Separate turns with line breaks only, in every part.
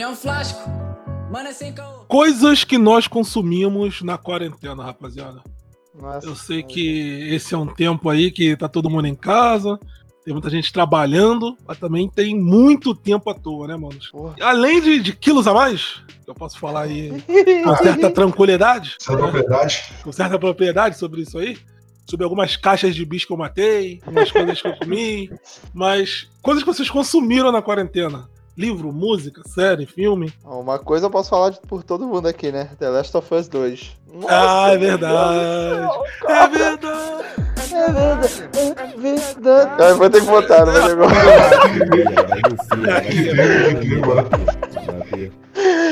União Flasco. Mano, é sem caô.
Coisas que nós consumimos na quarentena, rapaziada.
Nossa,
Eu sei que esse é um tempo aí que tá todo mundo em casa, tem muita gente trabalhando, mas também tem muito tempo à toa, né, mano?
Porra.
Além de, de quilos a mais, que eu posso falar aí com certa tranquilidade,
Essa é a propriedade.
com certa propriedade sobre isso aí, sobre algumas caixas de bicho que eu matei, umas coisas que eu comi, mas coisas que vocês consumiram na quarentena. Livro, música, série, filme.
Uma coisa eu posso falar de- por todo mundo aqui, né? The Last of Us 2.
ah, é
Deus
verdade. É verdade.
É verdade, é verdade. Ah, vou ter que botar, não vai ter como.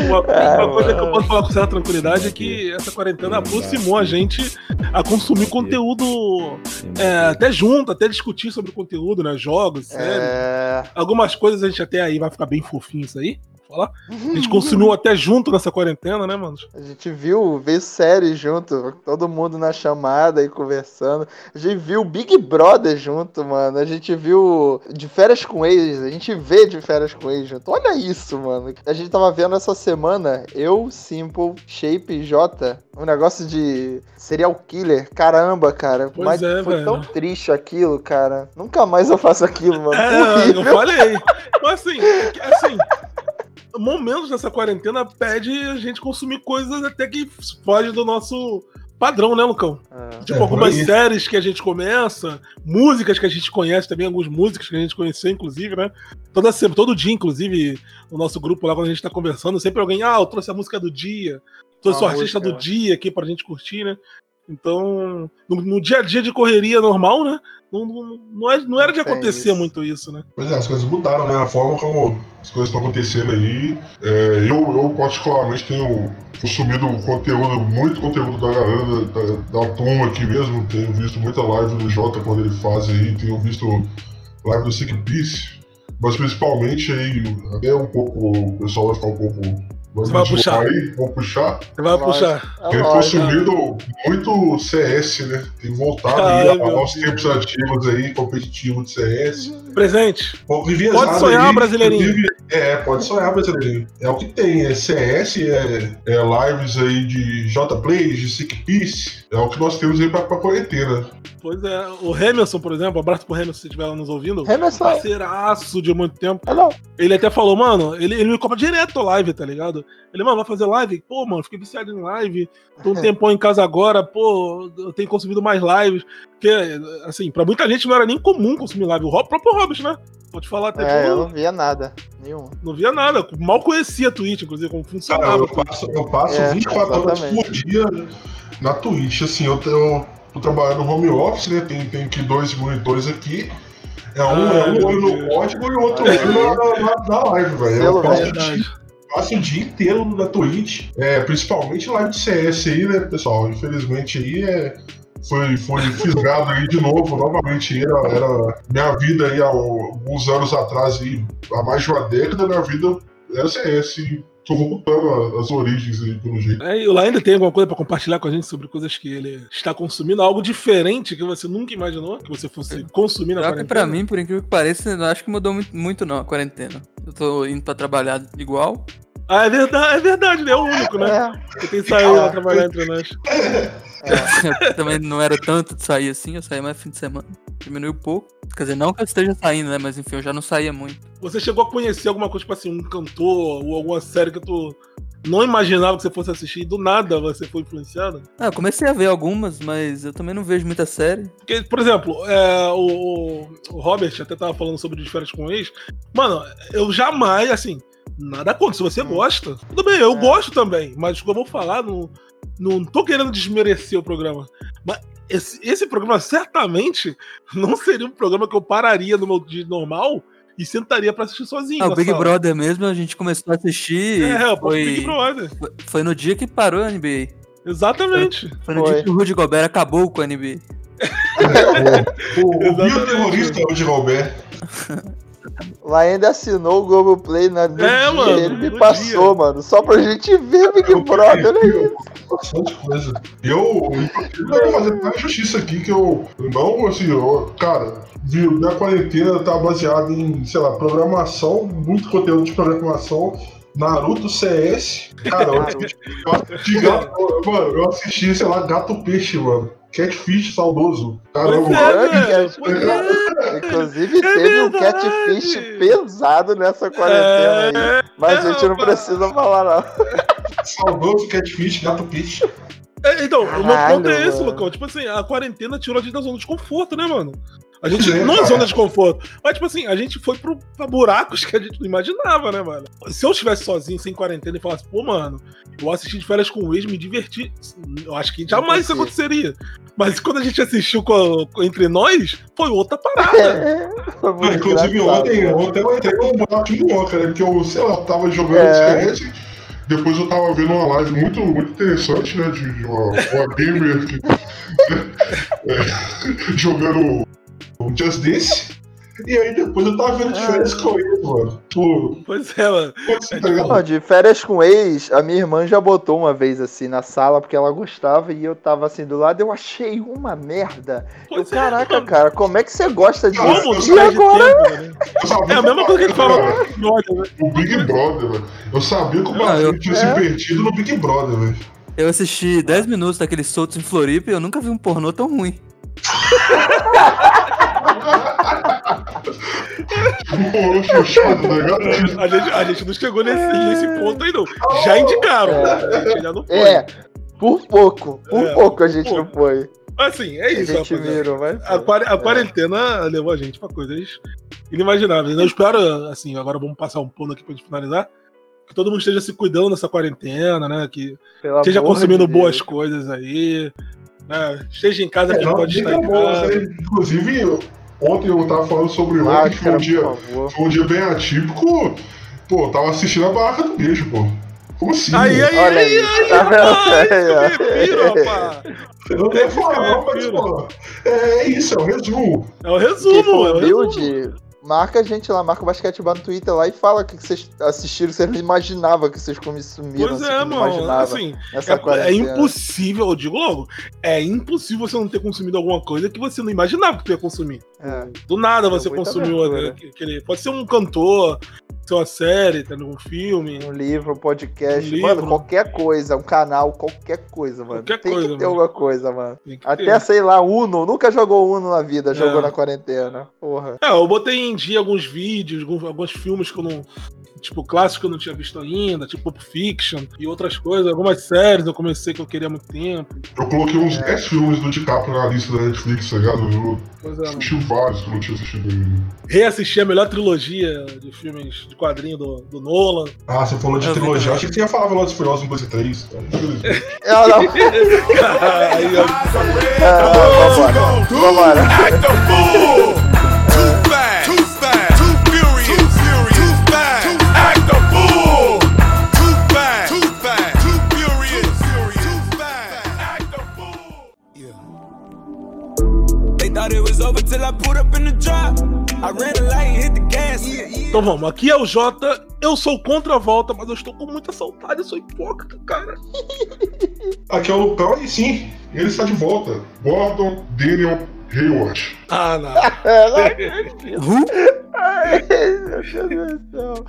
Uma,
Ah,
uma coisa que eu posso falar com certa tranquilidade é que essa quarentena aproximou a gente a consumir conteúdo é, até junto, até discutir sobre o conteúdo, né? Jogos, séries.
É.
Algumas coisas a gente até aí vai ficar bem fofinho isso aí. Falar. A gente consumiu até junto nessa quarentena, né, mano?
A gente viu, viu série junto, todo mundo na chamada e conversando. A gente viu Big Brother junto, mano. A gente viu de férias com ex, a gente vê de férias com ex junto. Olha isso, mano. A gente tava vendo essa semana, eu, Simple, Shape J, um negócio de serial killer. Caramba, cara.
Pois
Mas
é,
foi
velho.
tão triste aquilo, cara. Nunca mais eu faço aquilo, mano.
É, eu falei. Mas assim, é assim, momentos dessa quarentena pede a gente consumir coisas até que foge do nosso padrão, né, Lucão?
É.
Tipo,
É,
algumas séries que a gente começa, músicas que a gente conhece também, algumas músicas que a gente conheceu, inclusive, né? Toda, semana, todo dia, inclusive, no nosso grupo lá, quando a gente tá conversando, sempre alguém, ah, eu trouxe a música do dia, trouxe
Uma
o artista
música.
do dia aqui pra gente curtir, né? Então, no, no dia a dia de correria normal, né? Não, não, é- não era de
tem
acontecer
isso.
muito isso, né?
Pois é, as coisas mudaram, né? A forma como as coisas estão acontecendo aí. É, eu, eu, particularmente, tenho consumido conteúdo, muito conteúdo da galera, da, da, da turma aqui mesmo. Tenho visto muita live do Jota quando ele faz aí. Tenho visto live do Sick Peace. Mas principalmente aí, até um pouco, o pessoal vai ficar um pouco.
Você vai puxar.
Aí, vou puxar.
Você vai
Lógico.
puxar.
É
Tenho
lógico.
consumido muito CS, né? Tem voltado
Ai,
aí
meu
aos
Deus.
tempos ativos aí, competitivo de CS.
Presente. Pode sonhar,
aí,
brasileirinho.
inclusive- É, pode sonhar, brasileirinho. É o que tem, é CS, é, é lives aí de J-Plays, de Sick Peace. É o que nós temos aí pra, pra quarentena.
Pois é. O Hamilton, por exemplo, abraço pro Hamilton se estiver lá nos ouvindo.
Emerson,
Parceiraço de muito tempo.
hello.
Ele até falou, mano, ele, ele me cobra direto a live, tá ligado? Ele, mano, vai fazer live? Pô, mano, fiquei viciado em live. Tô um tempão em casa agora, pô, eu tenho consumido mais lives. Porque, assim, pra muita gente não era nem comum consumir live. O Rob- Hobbit, né? Pode falar até
É, eu não via nada. Nenhum.
não via nada. Mal conhecia a Twitch, inclusive, como
Cara,
funcionava.
eu passo, eu passo
É,
24 horas por dia na Twitch. Assim, eu, eu tô trabalhando no home office, né? Tem, tem aqui dois monitores aqui. É um,
Ah,
é um
meu
olho no código e o outro olho na, na, na live, velho. Eu passo o dia passo o dia inteiro na Twitch, é, principalmente live de CS aí, né, pessoal? Infelizmente aí é, foi, foi fisgado aí de novo, novamente. Era, era minha vida aí há alguns anos atrás, aí, há mais de uma década, minha vida era CS. E tô voltando as origens aí, pelo jeito.
É, e o ainda tem alguma coisa pra compartilhar com a gente sobre coisas que ele está consumindo? Algo diferente que você nunca imaginou que você fosse consumir na
Pior que
quarentena?
pra mim, por incrível que pareça, eu acho que mudou muito, muito não a quarentena. Eu tô indo pra trabalhar igual.
Ah, é verdade, é verdade, ele é o único, né?
É,
Que tem saído pra trabalhar entre nós.
Eu também não era tanto de sair assim, eu saía mais fim de semana. Diminuiu pouco. Quer dizer, não que eu esteja saindo, né? Mas enfim, eu já não saía muito.
Você chegou a conhecer alguma coisa, tipo assim, um cantor ou alguma série que tu não imaginava que você fosse assistir e do nada você foi influenciado?
Ah, eu comecei a ver algumas, mas eu também não vejo muita série.
Porque, por exemplo, é, o, o- o Robert até tava falando sobre de férias com o ex. Mano, eu jamais, assim, nada contra. Se você gosta, tudo bem, eu
É.
gosto também. Mas o que eu vou falar, não, não tô querendo desmerecer o programa. Mas esse, esse programa certamente não seria um programa que eu pararia no meu dia normal e sentaria pra assistir sozinho.
Ah, o Big
sala.
Brother mesmo, a gente começou a assistir.
É, o
foi,
Big Brother.
foi- foi no dia que parou a NBA.
Exatamente.
Foi no
Foi.
dia que o Rudy Gobert acabou com a NBA.
O, o, o bioterrorista de Robert.
Lá ainda assinou o Google Play na, no
É,
dia,
mano,
ele me passou, mano, só pra gente ver Big Brother, olha isso.
Bastante coisa. Eu, inclusive, eu vou fazer até justiça aqui que eu não, assim, eu, cara, viu, minha quarentena tá baseada em, sei lá, programação, muito conteúdo de programação Naruto CS. Cara, eu, eu gato, mano, eu assisti, sei lá, gato peixe, mano. Catfish saudoso. Caramba.
É, velho, pois é.
Inclusive
É
teve um catfish pesado nessa quarentena aí. Mas a gente não precisa falar, não.
Saudoso catfish, gato peixe.
É, então, o meu ponto é esse. Lucão. Tipo assim, a quarentena tirou a gente da zona de conforto, né, mano? A gente não é zona de conforto. Mas, tipo assim, a gente foi pro, pra buracos que a gente não imaginava, né, mano? Se eu estivesse sozinho, sem quarentena, e falasse, pô, mano, eu assisti de férias com o ex, me diverti. Eu acho que jamais isso aconteceria. Mas quando a gente assistiu com- com- entre nós, foi outra parada.
É, foi
Ah, inclusive ontem, ontem eu entrei num buraco de minhoca, né? Porque eu, sei lá, tava jogando
É.
CS, depois eu tava vendo uma live muito, muito interessante, né? De, de uma, uma gamer que, é, jogando Just Dance. E aí depois eu tava vendo de férias com ele, mano. Tipo,
Pois é, mano.
assim, tá ligado?
Não, de férias com ex, a minha irmã já botou uma vez assim na sala porque ela gostava e eu tava assim do lado, eu achei uma merda. Eu,
Pois é,
caraca,
mano.
cara, como é que você gosta disso?
Como
eu
e agora?
tempo, né?
Eu
É a mesma coisa que fala com o né?
Big Brother, velho. Eu sabia que o
Ah,
Brasil
eu-
tinha
É.
se perdido no Big Brother, velho.
Eu assisti 10 minutos daqueles soltos em Floripa e eu nunca vi um pornô tão ruim.
Morou chuchado, ligado?
A gente, a gente não chegou nesse, nesse ponto aí, não. Já indicaram. A gente já não foi.
É, por pouco, por
É,
pouco a gente
por
não foi.
Assim, é
A
isso,
gente
rapaziada.
virou, mas.
A, quare- a quarentena levou a gente pra coisas inimagináveis. Eu espero, assim, agora vamos passar um pulo aqui pra gente finalizar. Que todo mundo esteja se cuidando nessa quarentena, né? Que
Pelo
esteja consumindo
de
boas coisas aí. Né? Esteja em casa,
É,
quem
não,
pode estar em casa.
né? Inclusive, ontem eu tava falando sobre ontem, que foi
Máscara,
um dia, foi um dia bem atípico. Pô, eu tava assistindo a Barraca do Beijo, pô. Como assim?
Aí, aí,
Olha
aí,
aí,
aí,
tá
rapaz,
Aí,
refiro, rapaz.
Eu não
que
falar, mas, pô, é isso, é o resumo.
É o resumo, é o resumo.
Marca a gente lá, marca o Basquetebol no Twitter lá e fala o que vocês assistiram, você não imaginava que vocês consumiram,
Pois
assim,
é, mano.
imaginava
Assim, É, é
quarentena.
impossível, eu digo logo, é impossível você não ter consumido alguma coisa que você não imaginava que tu ia consumir.
É.
Do nada você consumiu
abertura.
aquele, Pode ser um cantor, uma série, tá, um filme.
Um livro, um podcast,
Um
mano,
livro.
qualquer coisa, um canal, qualquer coisa, mano.
Qualquer
Tem
coisa,
que ter
mano.
alguma coisa, mano.
Tem que
Até,
ter.
sei lá, Uno. Nunca jogou Uno na vida, jogou
É.
na quarentena. Porra.
É, eu botei em dia alguns vídeos, alguns, alguns filmes que eu não. Tipo, clássicos que eu não tinha visto ainda, tipo Pulp Fiction e outras coisas, algumas séries eu comecei que eu queria há muito tempo.
Eu coloquei uns
É.
10 filmes do DiCaprio na lista da Netflix, tá ligado? Eu
Pois é, mano.
assisti vários que eu não tinha assistido ainda.
Reassisti a melhor trilogia de filmes de quadrinho do, do Nolan.
Ah, você falou de
Eu
trilogia. Achei que você ia falar Velozes e Furiosos 1, 2 e 3. Infelizmente.
Ela não.
Aí,
Ah, vambora. Vambora.
Então vamos, aqui é o Jota, eu sou contra a volta, mas eu estou com muita saudade, eu sou hipócrita, cara.
Aqui é o Lucão e sim, ele está de volta. Gordon Daniel Hayward.
Ah, não.
Ai, meu Deus do céu.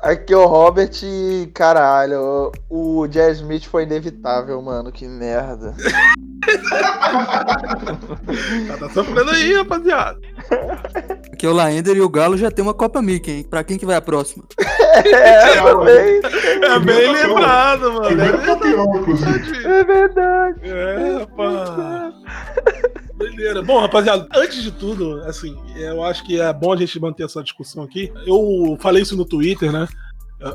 Aqui é o Robert e, caralho, o Jazz Smith foi inevitável, mano. Que merda.
Tá sofrendo aí, rapaziada.
Aqui é o Laender e o Galo já tem uma Copa Mickey, hein? Pra quem que vai a próxima?
É, também.
É bem lembrado, mano. É
Primeiro
verdade.
campeão, inclusive.
É verdade.
É, rapaz. Doideira. Bom, rapaziada, antes de tudo, assim, eu acho que é bom a gente manter essa discussão aqui. Eu falei isso no Twitter, né?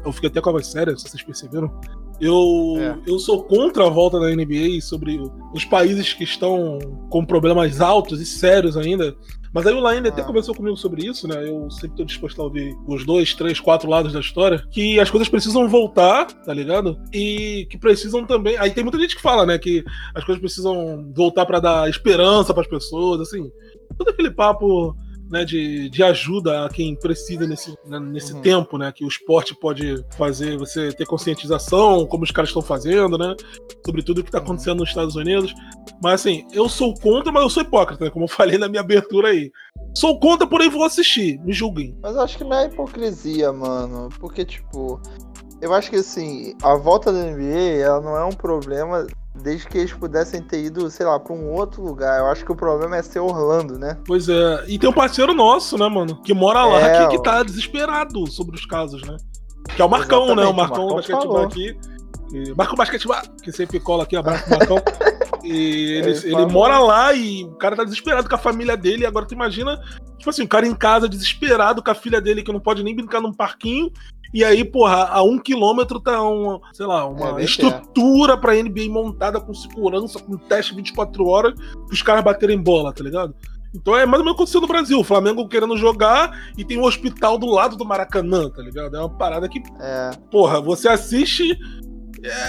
Eu- fiquei até com a voz séria, se vocês perceberam. Eu,
É.
eu sou contra a volta da NBA sobre os países que estão com problemas altos e sérios ainda. Mas aí o Laine até
Ah.
conversou comigo sobre isso, né? Eu sempre estou disposto a ouvir os dois, três, quatro lados da história. Que as coisas precisam voltar, tá ligado? E que precisam também. Aí tem muita gente que fala, né? Que as coisas precisam voltar para dar esperança para as pessoas, assim. Todo aquele papo né, de, de ajuda a quem precisa nesse, né, nesse
Uhum.
tempo, né? Que o esporte pode fazer você ter conscientização, como os caras estão fazendo, né? Sobre tudo que está acontecendo nos Estados Unidos. Mas assim, eu sou contra, mas eu sou hipócrita, né, como eu falei na minha abertura aí. Sou contra, porém vou assistir. Me julguem.
Mas eu acho que não é hipocrisia, mano. Porque, tipo, Eu acho que assim, a volta da NBA ela não é um problema desde que eles pudessem ter ido, sei lá, pra um outro lugar. Eu acho que o problema é ser Orlando, né?
Pois é. E tem um parceiro nosso, né, mano? Que mora lá,
É,
que, que tá desesperado sobre os casos, né? Que é o Marcão, né? O
Exatamente, o
Marcão
Marcão
aqui. E- Marcão Basquetebol, que sempre cola aqui, abraço Marcão. E ele,
Ele
mora lá e o cara tá desesperado com a família dele. Agora tu imagina, tipo assim, o cara em casa desesperado com a filha dele que não pode nem brincar num parquinho. E aí, porra, a um quilômetro tá uma, sei lá, uma
É,
estrutura pra NBA montada com segurança, com teste 24 horas, pros caras baterem bola, tá ligado? Então é mais ou menos o que aconteceu no Brasil. O Flamengo querendo jogar e tem um hospital do lado do Maracanã, tá ligado? É uma parada que,
É.
porra, você assiste.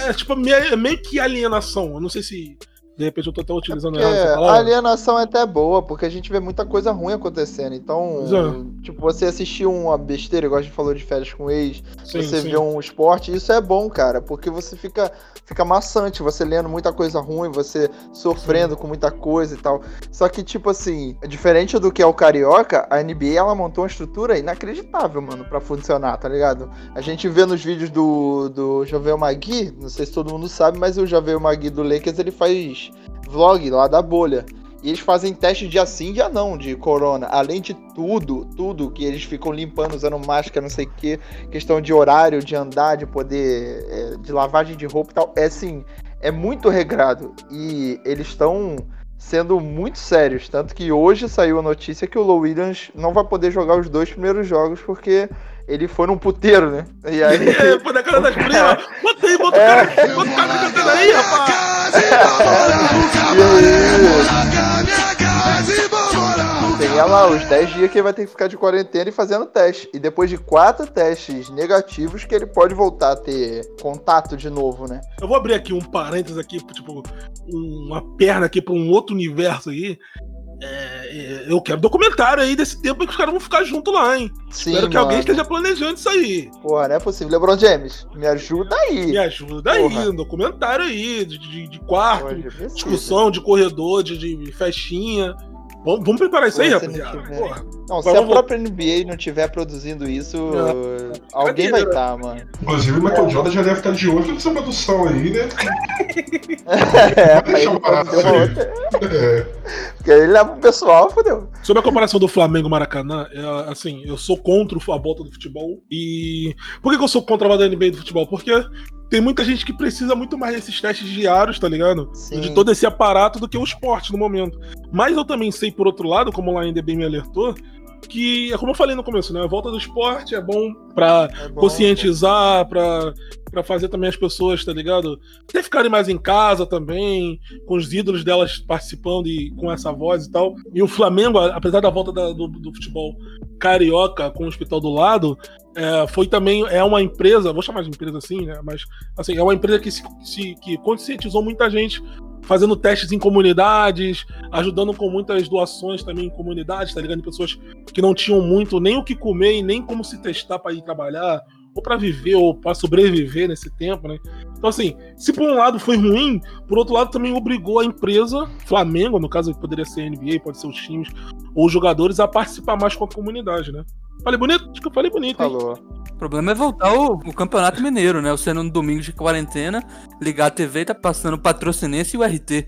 É tipo meio, é meio que alienação. Eu não sei se. De repente eu tô até utilizando errado essa
a alienação é até boa, porque a gente vê muita coisa ruim acontecendo. Então,
é.
tipo, você assistir uma besteira, igual a gente falou de férias com ex,
Sim,
você
sim.
vê um esporte, isso é bom, cara, porque você fica, fica maçante, você lendo muita coisa ruim, você sofrendo com muita coisa e tal. Só que, tipo assim, diferente do que é o Carioca, a NBA ela montou uma estrutura inacreditável, mano, pra funcionar, tá ligado? A gente vê nos vídeos do, do Javel Magui, não sei se todo mundo sabe, mas o Javel Magui do Lakers ele faz vlog lá da bolha. E eles fazem teste dia sim, dia não, de corona. Além de tudo, tudo que eles ficam limpando, usando máscara, não sei o que, questão de horário, de andar, de poder, é, de lavagem de roupa e tal. É assim, é muito regrado. E eles estão sendo muito sérios. Tanto que hoje saiu a notícia que o Low Williams não vai poder jogar os dois primeiros jogos porque ele foi num puteiro, né? E aí.
É, pô, na cara das primas. Bota aí, bota o cara, bota o cara cantando aí, rapaz.
Tem lá os 10 dias que ele vai ter que ficar de quarentena e fazendo teste. E depois de quatro testes negativos que ele pode voltar a ter contato de novo, né?
Eu vou abrir aqui um parênteses aqui, tipo, uma perna aqui pra um outro universo aí. É, é, eu quero documentário aí desse tempo que os caras vão ficar junto lá, hein?
Sim,
Espero que
mano.
alguém esteja planejando isso aí.
Porra, não é possível. LeBron James, me ajuda aí.
Me ajuda aí,
Porra.
um documentário aí, de, de, de quarto,
Hoje precisa.
discussão de corredor, de, de festinha. Vamos, vamos preparar isso aí, rapaziada.
Não, se a própria NBA não tiver produzindo isso, alguém vai estar, mano.
Inclusive o Michael Jordan já deve estar de olho nessa produção aí, né?
É,
Deixa eu
ele
parar. É.
Porque aí ele leva o pessoal, fodeu.
Sobre a comparação do Flamengo e Maracanã, é, assim, eu sou contra a volta do futebol. E. Por que, que eu sou contra a volta da NBA do futebol? Porque tem muita gente que precisa muito mais desses testes diários, tá ligado?
Sim.
De todo esse aparato do que o esporte no momento. Mas eu também sei, por outro lado, como lá ainda bem me alertou, que é como eu falei no começo, né? A volta do esporte é bom pra
É bom,
conscientizar, pra, pra fazer também as pessoas, tá ligado? Até ficarem mais em casa também, com os ídolos delas participando e com essa voz e tal. E o Flamengo, apesar da volta da- do, do futebol carioca com o hospital do lado, é, foi também, é uma empresa, vou chamar de empresa assim, né? Mas assim, é uma empresa que, se, se- que conscientizou muita gente fazendo testes em comunidades, ajudando com muitas doações também em comunidades, tá ligado? Pessoas que não tinham muito nem o que comer e nem como se testar para ir trabalhar, ou para viver, ou para sobreviver nesse tempo, né? Então, assim, se por um lado foi ruim, por outro lado também obrigou a empresa, Flamengo, no caso poderia ser a NBA, pode ser os times, ou os jogadores, a participar mais com a comunidade, né? Falei bonito? Acho que eu falei bonito, hein?
Falou.
O problema é voltar o, o Campeonato Mineiro, né? Você no domingo de quarentena, ligar a TV e tá passando o Patrocinense e o RT.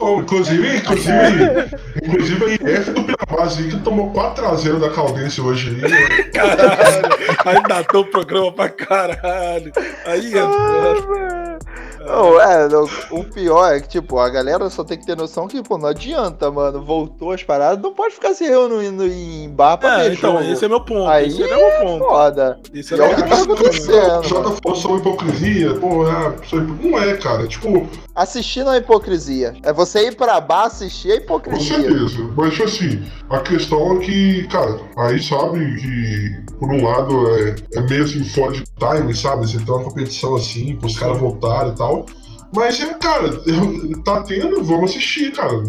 Oh, Inclusive, inclusive, inclusive a IF do Piramás aí que tomou 4x0 da Caldense hoje aí. né?
Caralho, aí datou o programa pra caralho. Aí é foda.
Não, é, não, o pior é que, tipo, a galera só tem que ter noção que, pô, não adianta, mano. Voltou as paradas, não pode ficar se reunindo em bar pra
É,
ver
então,
jogo.
esse é meu ponto.
Aí
esse é meu ponto.
Foda.
Esse
E é o que tá acontecendo.
O Jota falou sobre hipocrisia, pô, sobre- não é, cara. Tipo,
Assistir não é hipocrisia. É você ir pra bar assistir é
com
hipocrisia.
certeza. Mas tipo assim, a questão é que, cara, aí sabe que, por um lado, é, é meio assim fora de time, sabe? Você tem uma competição assim, pros caras voltarem e tal. Mas, é, cara, tá tendo, vamos assistir, cara.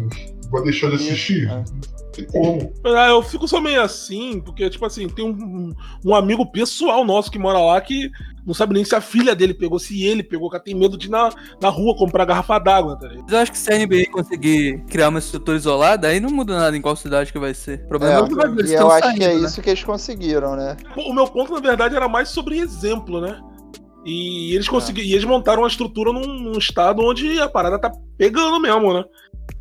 Vai deixar de assistir?
É.
Tem como.
Ah, eu fico só meio assim, porque, tipo assim, tem um, um amigo pessoal nosso que mora lá que não sabe nem se a filha dele pegou, se ele pegou, que tem medo de ir na, na rua comprar garrafa d'água, tá ligado?
Mas eu acho que se a NBA conseguir criar uma estrutura isolada, aí não muda nada em qual cidade que vai ser. O problema é,
É,
que vai ver, eles
e eu acho
saindo,
que é
né?
isso que eles conseguiram, né?
Pô, O meu ponto, na verdade, era mais sobre exemplo, né? E eles conseguiram. E eles montaram uma estrutura num, num estado onde a parada tá pegando mesmo, né?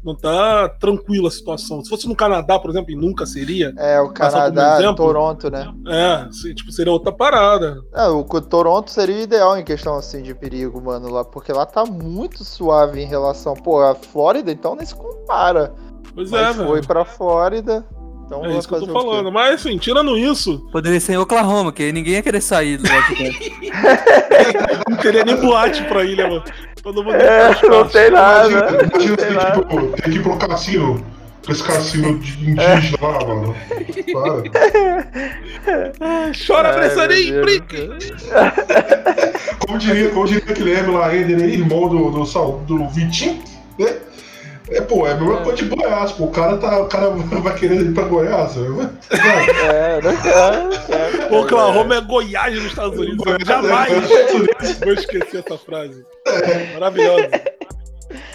Não tá tranquila a situação. Se fosse no Canadá, por exemplo, e nunca seria,
É, o Canadá,
exemplo?
Toronto, né?
é, tipo, seria outra parada.
É, o Toronto seria o ideal em questão assim de perigo, mano, lá, porque lá tá muito suave em relação, pô, a Flórida então nem se compara.
Pois é,
Mas
velho.
foi pra Flórida. Então
É isso que eu tô falando. Mas, assim, tirando isso,
Poderia ser em Oklahoma, que aí ninguém ia querer sair do
não teria nem boate pra ilha, mano. Todo mundo
É, não tem nada.
Imagina,
Não
imagina
tem nada.
que, ir pro- ter que ir pro cassino. Com esse cassino de indígena lá, mano. Para.
Chora,
Deus.
brinque.
Como diria, como diria aquele lá, Ender, irmão do, do, Sal- do Vitinho, né? É, pô, é a mesma coisa de Goiás, pô. O cara, tá, o cara vai querendo ir pra Goiás, né?
É, não quer. quer.
Oklahoma é Goiás nos Estados Unidos.
Goiás é
Jamais
Unidos.
vou esquecer essa frase. Maravilhosa.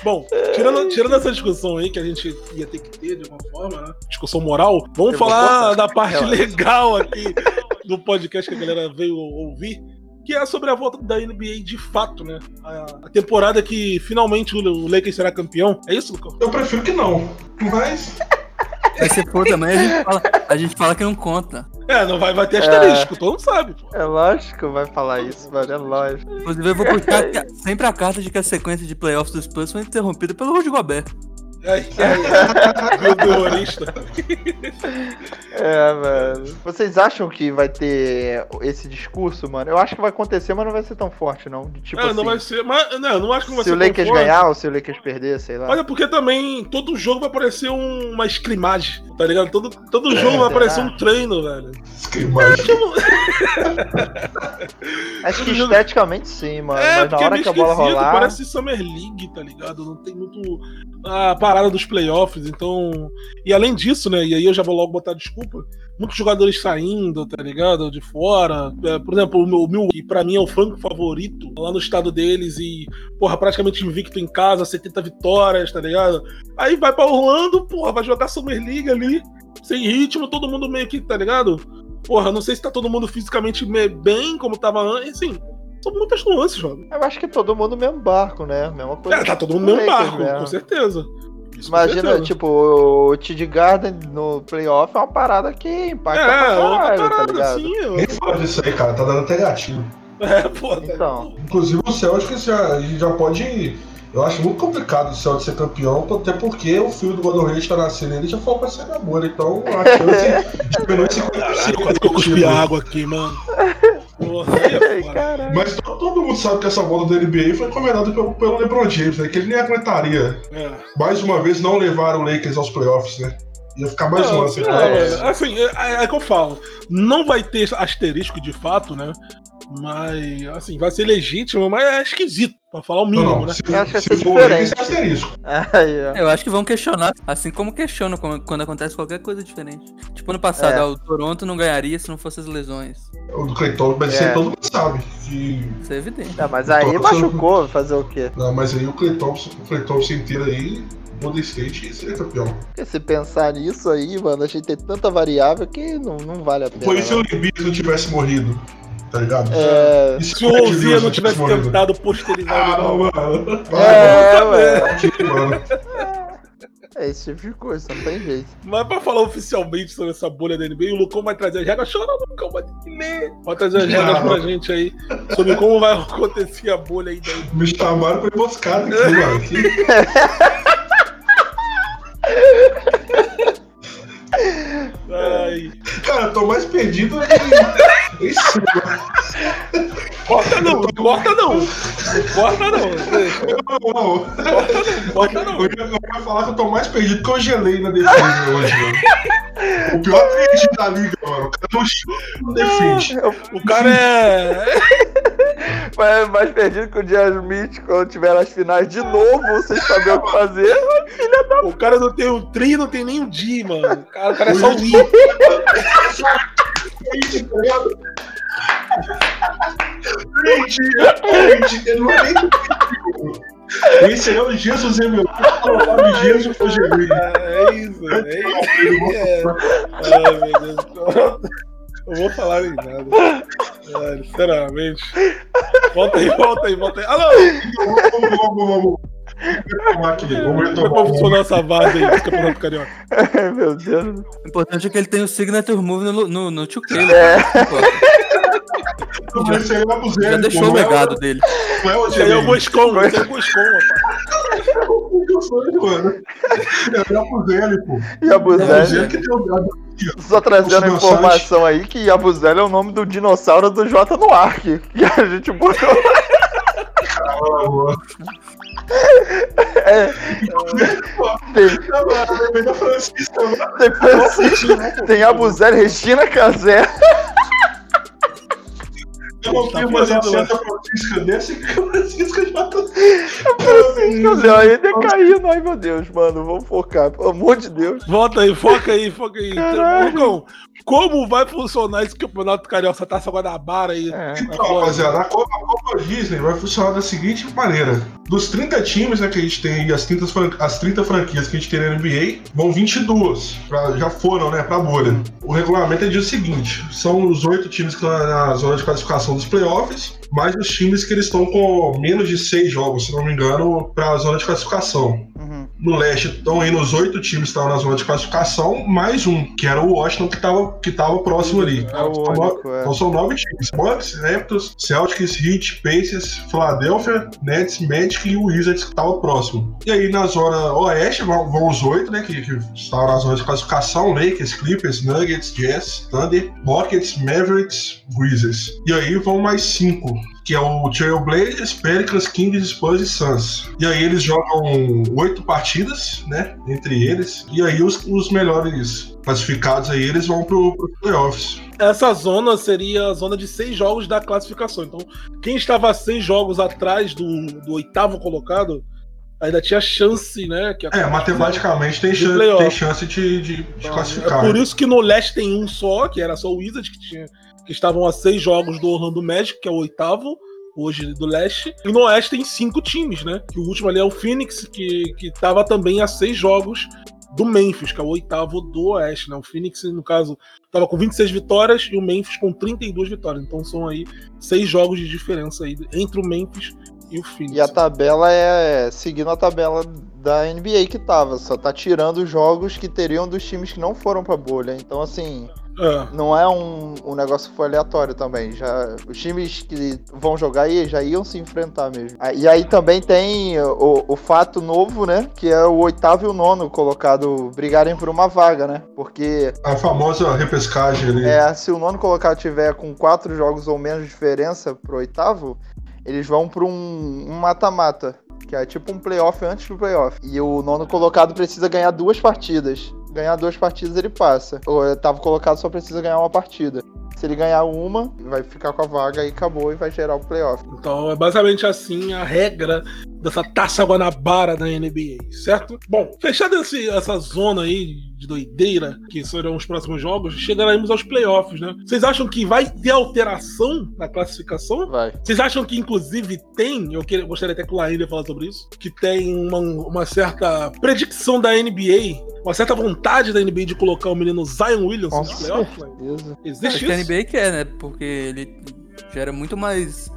Bom, tirando, tirando essa discussão aí que a gente ia ter que ter de alguma forma, né? Discussão moral, vamos
Eu
falar da parte legal aqui do podcast que a galera veio ouvir. Que é sobre a volta da NBA de fato, né? A, a temporada que finalmente o, o Lakers será campeão. É isso, Lucão?
Eu prefiro que não. Mas.
Mas se for também, a gente fala, a gente fala que não conta.
É, não vai, vai ter asterisco, todo mundo sabe, pô.
É lógico que vai falar isso, mano, é lógico.
Inclusive, eu vou puxar sempre a carta de que a sequência de playoffs dos Spurs foi interrompida pelo Rudy Gobert.
Ai, ai, meu terrorista.
É, mano. Vocês acham que vai ter esse discurso, mano? Eu acho que vai acontecer, mas não vai ser tão forte, não. Tipo
é,
assim,
não vai ser. Mas, não, não acho que não vai
se
ser
o
tão
Lakers
forte.
ganhar ou se o Lakers perder, sei lá.
Olha, porque também todo jogo vai aparecer um- uma scrimagem, tá ligado? Todo, todo jogo vai aparecer um treino, velho.
Mas,
Acho que esteticamente sim, mano.
é,
mas na
porque é
hora
meio
que a bola rolar.
parece Summer League, tá ligado? Não tem muito a parada dos playoffs, então... E além disso, né, e aí eu já vou logo botar desculpa, muitos jogadores saindo, tá ligado? De fora. É, por exemplo, o meu, o que pra mim é o franco favorito, lá no estado deles e, porra, praticamente invicto em casa, 70 vitórias, tá ligado? Aí vai pra Orlando, porra, vai jogar Summer League ali, sem ritmo, todo mundo meio que, tá ligado? Porra, não sei se tá todo mundo fisicamente me- bem, como tava antes, assim, são muitas nuances, jovem.
Eu acho que todo mundo no mesmo barco, né? Mesma coisa.
É, tá todo mundo
do
no mesmo barco,
mesmo.
com certeza. Isso
Imagina, tipo, o TD Garden no playoff é uma parada que impacta
é,
pra
outra
caralho, tá
parada,
ligado?
assim, eu-
nem fala disso aí, cara. Tá dando até gatilho.
É, pô,
Então,
Inclusive o Celtics já, já pode. Eu acho muito complicado o Celtics ser campeão, até porque o filho do Gordon Hayward tá nascendo ele já falou pra ser namoro, então a chance de menos de 50%.
Caralho, quase que eu cuspi água aqui, mano. Porra, é.
Mas todo mundo sabe que essa volta da NBA foi encomendada pelo, pelo LeBron James, né? Que ele nem aguentaria
É.
mais uma vez não levar o Lakers aos playoffs, né? Ia ficar mais um
Não,
ano
assim,
playoffs.
mano, assim, é, é que eu falo. Não vai ter asterisco de fato, né? Mas, assim, vai ser legítimo, mas é esquisito, pra falar o mínimo,
não,
né?
se,
Eu acho que vai
se
ser diferente.
é.
Eu acho que vão questionar, assim como questionam quando quando acontece qualquer coisa diferente. Tipo, ano passado,
É.
ah, o Toronto não ganharia se não fosse as lesões.
O do mas isso aí
É.
todo mundo sabe. que-
Isso é evidente.
Não, mas aí machucou, vai fazer o quê?
Não, mas aí o Thompson inteiro aí, Golden State seria campeão.
Porque se pensar nisso aí, mano, a gente tem tanta variável que não, não vale a pena.
Foi se o. Embiid não tivesse morrido, tá ligado?
É.
E
Se o
o Ed
Rosinha
Wilson
não tivesse tentado posterizar
Ah,
o
mano.
É,
mano.
É esse tipo de coisa, não tem jeito.
Mas pra falar oficialmente sobre essa bolha da NBA, o Lucão vai trazer as regras. Chora, Lucão, vai ler. Vai trazer as regras pra gente aí sobre como vai acontecer a bolha aí da NBA.
Me chamaram pra emboscada aqui, mano.
Ai.
Cara, eu tô mais perdido que. Isso,
Corta não, corta não. Corta não. Deixa.
não, não.
Corta não.
Eu eu ia falar que eu tô mais perdido que eu gelei na defesa hoje, mano. O pior trade da liga, mano. O cara não não defende.
O cara é.
Mas mais perdido que o Dias Smith quando tiver nas finais de novo, sem saber o que fazer.
O cara não tem um tri, não tem nem um D, mano. O cara, o cara é só um I.
Gente, gente, eu não é nem Esse é o Jesus Emelado, o nome de Jesus foi Jesus.
É isso, é isso. É. Ai, meu Deus. Eu vou falar nem nada. Ai, sinceramente. Volta aí, volta aí, volta aí. Alô!
Vamos, vamos, vamos, vamos. Vamos aqui, vamos
Como é que
retomar.
funcionou essa base aí do Campeonato Carioca?
Ai, meu Deus.
O importante é que ele tem o signature move no, no, no 2K.
É.
Mas esse aí é o Zé,
Já
pô,
deixou o
não é
legado dele.
Não é o
aí é o é Boscom, rapaz.
Eu sou ele, mano. É o Abuzelli, pô.
E. Abuzelli
que tem o gado.
Só trazendo a informação aí que Abuzelli é o nome do dinossauro do J no Ark. Que a gente botou. É, tem,
Lembrei da Francisca, mano.
tem Francisco, tem Abuzelli, Regina Casé.
Eu não
Tá
tenho mais
fazendo
acesso a Francisca desse que a Francisca já tá.
Francisco Casé, aí decaindo. Ai meu Deus, mano, vamos focar, pelo amor de Deus.
Volta aí, foca aí, foca aí. Lucão, como vai funcionar esse Campeonato Carioca, essa Taça Guanabara aí?
É.
Então, rapaziada, a Copa, a Copa Disney vai funcionar da seguinte maneira: dos 30 times né, que a gente tem as 30, fran- as 30 franquias que a gente tem na NBA, vão 22. Pra, já foram, né, pra bolha. O regulamento é diz o seguinte: são os oito times que estão na zona de classificação dos playoffs, mais os times que eles estão com menos de seis jogos, se não me engano, pra zona de classificação. No leste estão aí nos oito times que estavam na zona de classificação, mais um, que era o Washington, que estava que tava próximo ali.
É o
Então,
único, é.
então são nove times: Bucks, Raptors, Celtics, Heat, Pacers, Philadelphia, Nets, Magic e Wizards que estava próximo. E aí na zona oeste vão, vão os oito, né, que, que estavam na zona de classificação: Lakers, Clippers, Nuggets, Jazz, Thunder, Rockets, Mavericks, Wizards. E aí vão mais cinco. Que é o Trailblazers, Pelicans, Kings, Spurs e Suns. E aí eles jogam oito partidas, né? Entre eles. E aí os, os melhores classificados aí, eles vão pro, pro playoffs.
Essa zona seria a zona de seis jogos da classificação. Então, quem estava seis jogos atrás do, do oitavo colocado ainda tinha chance, né?
É, matematicamente tem, chan- tem chance de, de, de
Então,
classificar.
É por isso que no leste tem um só, que era só o Wizards, que, tinha, que estavam a seis jogos do Orlando Magic, que é o oitavo, hoje do leste. E no oeste tem cinco times, né? Que o último ali é o Phoenix, que, que tava também a seis jogos do Memphis, que é o oitavo do oeste, né? O Phoenix, no caso, tava com 26 vitórias e o Memphis com 32 vitórias. Então são aí seis jogos de diferença aí entre o Memphis e o Phoenix.
E a tabela é seguindo a tabela da NBA que tava, só tá tirando os jogos que teriam dos times que não foram pra bolha. Então, assim,
É.
não é um, um negócio que foi aleatório também. Já, os times que vão jogar aí já iam se enfrentar mesmo. Ah, E aí também tem o, o fato novo, né? Que é o oitavo e o nono colocado brigarem por uma vaga, né? Porque
A famosa repescagem ali.
é, se o nono colocado tiver com quatro jogos ou menos de diferença pro oitavo, eles vão um um mata-mata. que é tipo um playoff antes do playoff. E o nono colocado precisa ganhar duas partidas. Ganhar duas partidas ele passa. O oitavo colocado só precisa ganhar uma partida. Se ele ganhar uma, vai ficar com a vaga e acabou e vai gerar o playoff.
Então é basicamente assim a regra dessa taça Guanabara da NBA, certo? Bom, fechada essa zona aí de doideira, que serão os próximos jogos, chegaremos aos playoffs, né? Vocês acham que vai ter alteração na classificação?
Vai.
Vocês acham que, inclusive, tem, eu queria- gostaria até que o Laília falar sobre isso, que tem uma, uma certa predicção da NBA, uma certa vontade da NBA de colocar o menino Zion Williamson nos
Com
playoffs? Existe isso?
NBA quer, né? Porque ele gera muito mais.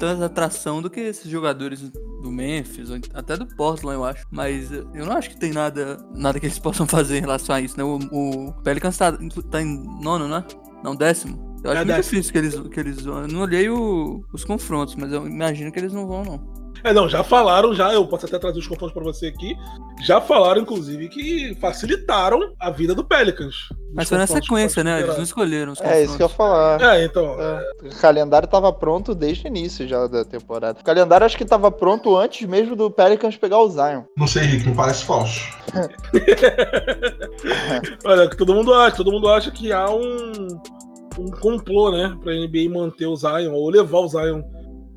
Mais atração do que esses jogadores do Memphis, até do Portland, eu acho. Mas eu não acho que tem nada, nada que eles possam fazer em relação a isso, né? O, o Pelicans tá, tá em nono, né? Não, décimo. Eu acho
É
muito
décimo.
difícil que eles, que eles vão. Eu não olhei o- os confrontos, mas eu imagino que eles não vão, não.
É, não, já falaram, já, eu posso até trazer os confrontos pra você aqui. Já falaram, inclusive, que facilitaram a vida do Pelicans.
Mas foi na
confrontos
sequência, né? Eles não escolheram os
É isso que eu ia falar.
É, então.
É, O calendário tava pronto desde o início já da temporada. O calendário acho que tava pronto antes mesmo do Pelicans pegar o Zion.
Não sei, Rick, me parece falso.
Olha, que todo mundo acha, todo mundo acha que há um, um complô, né, pra NBA manter o Zion, ou levar o Zion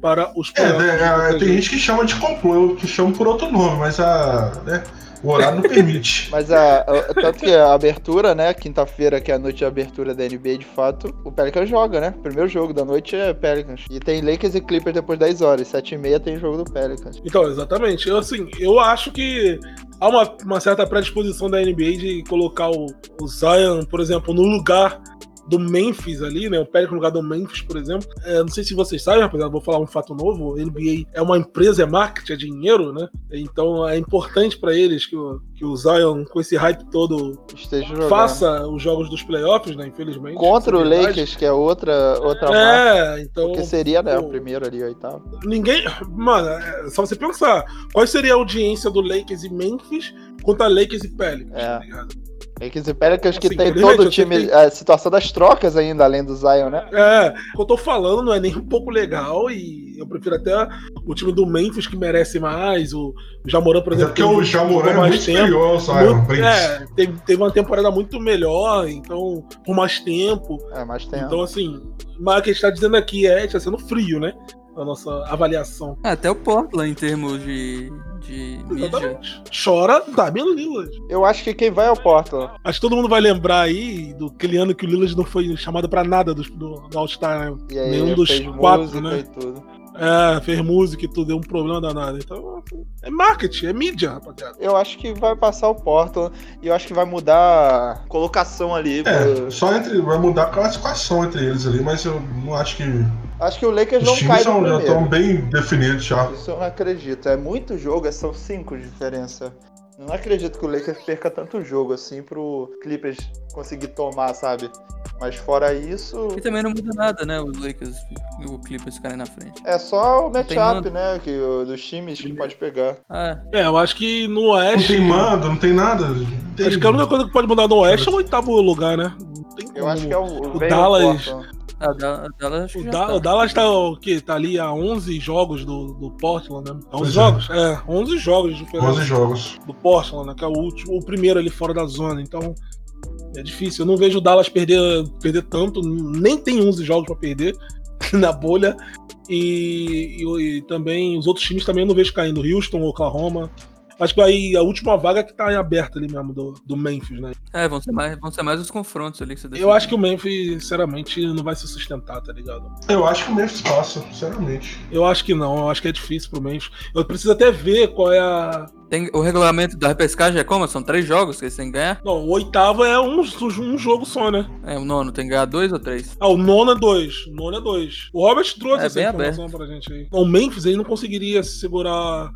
para os
É, né, é,
qualquer
tem gente que chama de complô, que chama por outro nome, mas a, né, o horário não permite.
Mas a, a- tanto que a abertura, né? Quinta-feira, que é a noite de abertura da NBA, de fato, o Pelicans joga, né? Primeiro jogo da noite é Pelicans. E tem Lakers e Clippers depois das 10 horas. 7 e meia tem jogo do Pelicans.
Então, exatamente. Eu, assim, eu acho que há uma, uma certa predisposição da NBA de colocar o, o Zion, por exemplo, no lugar do Memphis ali, né? O Pelican no lugar do Memphis, por exemplo. É, não sei se vocês sabem, rapaziada, vou falar um fato novo. A NBA é uma empresa, é marketing, é dinheiro, né? Então é importante pra eles que o, que o Zion, com esse hype todo,
Esteja jogando.
faça os jogos dos playoffs, né? Infelizmente.
Contra o
é verdade.
Lakers, que é outra, outra marca.
É, então.
Que seria, né? O primeiro ali, o oitavo.
Ninguém. Mano, é só você pensar. Qual seria a audiência do Lakers e Memphis contra Lakers e Pelicans?
É.
tá ligado?
Lakers e Pelicans que
Assim,
tem todo o time.
que-
A situação das trocas ainda, além do Zion, né?
É, o que eu tô falando não é nem um pouco legal e eu prefiro até o time do Memphis que merece mais. O Jamoran, por
é
exemplo.
porque o Jamoran é
mais
muito superior ao Zion,
Muito-
Prince.
é, teve, teve uma temporada muito melhor, então, por mais tempo.
É, mas tem.
Então, assim, mas o que a gente tá dizendo aqui é que tá sendo frio, né? A nossa avaliação.
Ah, Até o Portland, em termos de, de mídia.
Chora Damian Lillard.
Eu acho que quem vai é o Portland.
Acho que todo mundo vai lembrar aí do aquele ano que o Lillard não foi chamado pra nada do, do, do All-Star, né? Nenhum dos quatro, né? É, fez música e tudo, deu um problema danado. Então, é marketing, é mídia, rapaziada.
Eu acho que vai passar o Portland e eu acho que vai mudar a colocação ali.
É, só entre. Vai mudar a classificação entre eles ali, mas eu não acho que.
Acho que o Lakers
Os
não cai no
são, já
primeiro.
estão bem definidos já.
Isso eu não acredito. É muito jogo, são cinco de diferença. Eu não acredito que o Lakers perca tanto jogo assim pro Clippers conseguir tomar, sabe? Mas fora isso,
E também não muda nada, né? Os Lakers e o Clippers ficarem na frente.
é só o matchup, né? Que, o- dos times que pode pegar.
Ah,
É, eu acho que no
Não
Oeste.
tem mando, não tem nada. Tem-
Acho que a única coisa que pode mudar no Oeste é o oitavo lugar, né? Não tem
Eu acho que é o, o,
o Dallas-
Portland.
Da- Dallas que
O, Da-
tá.
o Dallas tá o quê? Tá ali a 11 jogos do, do Portland, né? 11
Pois é.
jogos? É, 11 jogos de diferença
11 jogos.
do Portland, né? Que é o último, o primeiro ali fora da zona. Então, é difícil. Eu não vejo o Dallas perder, perder tanto. Nem tem 11 jogos pra perder na bolha. E, e- e também os outros times também eu não vejo caindo. Houston, Oklahoma. Acho que aí a última vaga que tá em aberta ali mesmo, do, do Memphis, né?
É, vão ser, mais, vão ser mais os confrontos ali que você
Eu acho que o Memphis, sinceramente, não vai se sustentar, tá ligado?
Eu acho que o Memphis passa, sinceramente.
Eu acho que não, eu acho que é difícil pro Memphis. Eu preciso até ver qual é a.
Tem, o regulamento da repescagem é como? São três jogos que eles têm que ganhar?
Não, o oitavo é um, um jogo só, né?
É, o nono tem que ganhar dois ou três?
Ah, o nono é dois. O nono é dois. O Robert trouxe
É
essa informação pra gente aí. O Memphis ele não conseguiria se segurar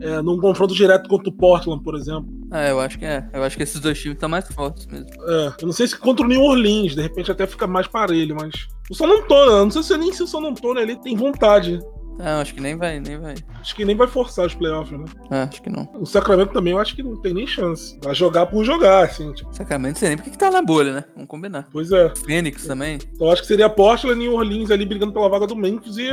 é, num confronto direto contra o Portland, por exemplo.
Ah, eu acho que é. Eu acho que esses dois times estão mais fortes mesmo.
É, eu não sei se contra o New Orleans, de repente até fica mais parelho, mas. O San Antonio, eu não sei se nem se o San Antonio ali tem vontade.
Ah, eu acho que nem vai, nem vai.
Acho que nem vai forçar os playoffs, né?
Ah, acho que não.
O Sacramento também eu acho que não tem nem chance. Vai jogar por jogar, assim, tipo.
Sacramento, você nem porque que tá na bolha, né? Vamos combinar.
Pois é.
Fênix também.
Então acho que seria Portland e New Orleans ali brigando pela vaga do Memphis e,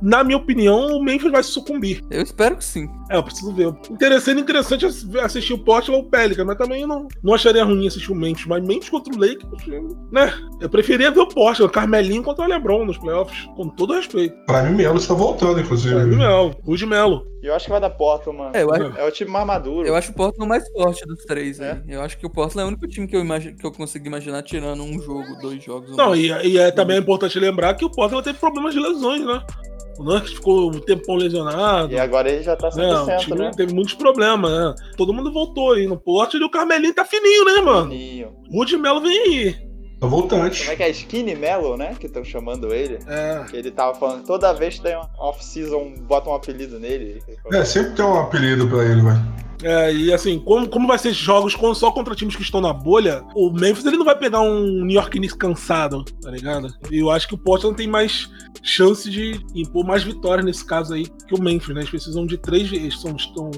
na minha opinião, o Memphis vai sucumbir.
Eu espero que sim.
É, eu preciso ver. Interessante, interessante ass- assistir o Portland ou o Pelican, mas também não, não acharia ruim assistir o Memphis. Mas Memphis contra o Lakers, né? Eu preferia ver o Portland, o Carmelinho contra o LeBron nos playoffs, com todo respeito.
Pra mim, Melo está voltando, inclusive.
É, Melo, Rude Melo.
E eu acho que vai dar Portland, mano.
É, eu acho,
É o time mais maduro.
eu acho o Portland o mais forte dos três,
É.
né? Eu acho que o Portland é o único time que eu, imagi que eu consigo imaginar tirando um jogo, dois jogos.
Não, e, e é também importante lembrar que o Portland teve problemas de lesões, né? O Nurkic ficou um tempão lesionado.
E agora ele já tá
É, o
100%,
time
né?
teve muitos problemas, né? Todo mundo voltou aí no Portland e o Carmelinho tá fininho, né, mano?
Fininho.
Rude Melo vem aí.
Tá voltante.
Como é que é? Skinny Mellow, né? Que estão chamando ele.
É.
Que ele tava falando, toda vez que tem uma off-season, bota um apelido nele.
É, sempre tem um apelido pra ele, vai.
É, e assim, como, como vai ser jogos com- só contra times que estão na bolha, o Memphis ele não vai pegar um New York Knicks cansado, tá ligado? E eu acho que o Portland tem mais chance de impor mais vitórias nesse caso aí que o Memphis, né? Eles precisam de três, eles estão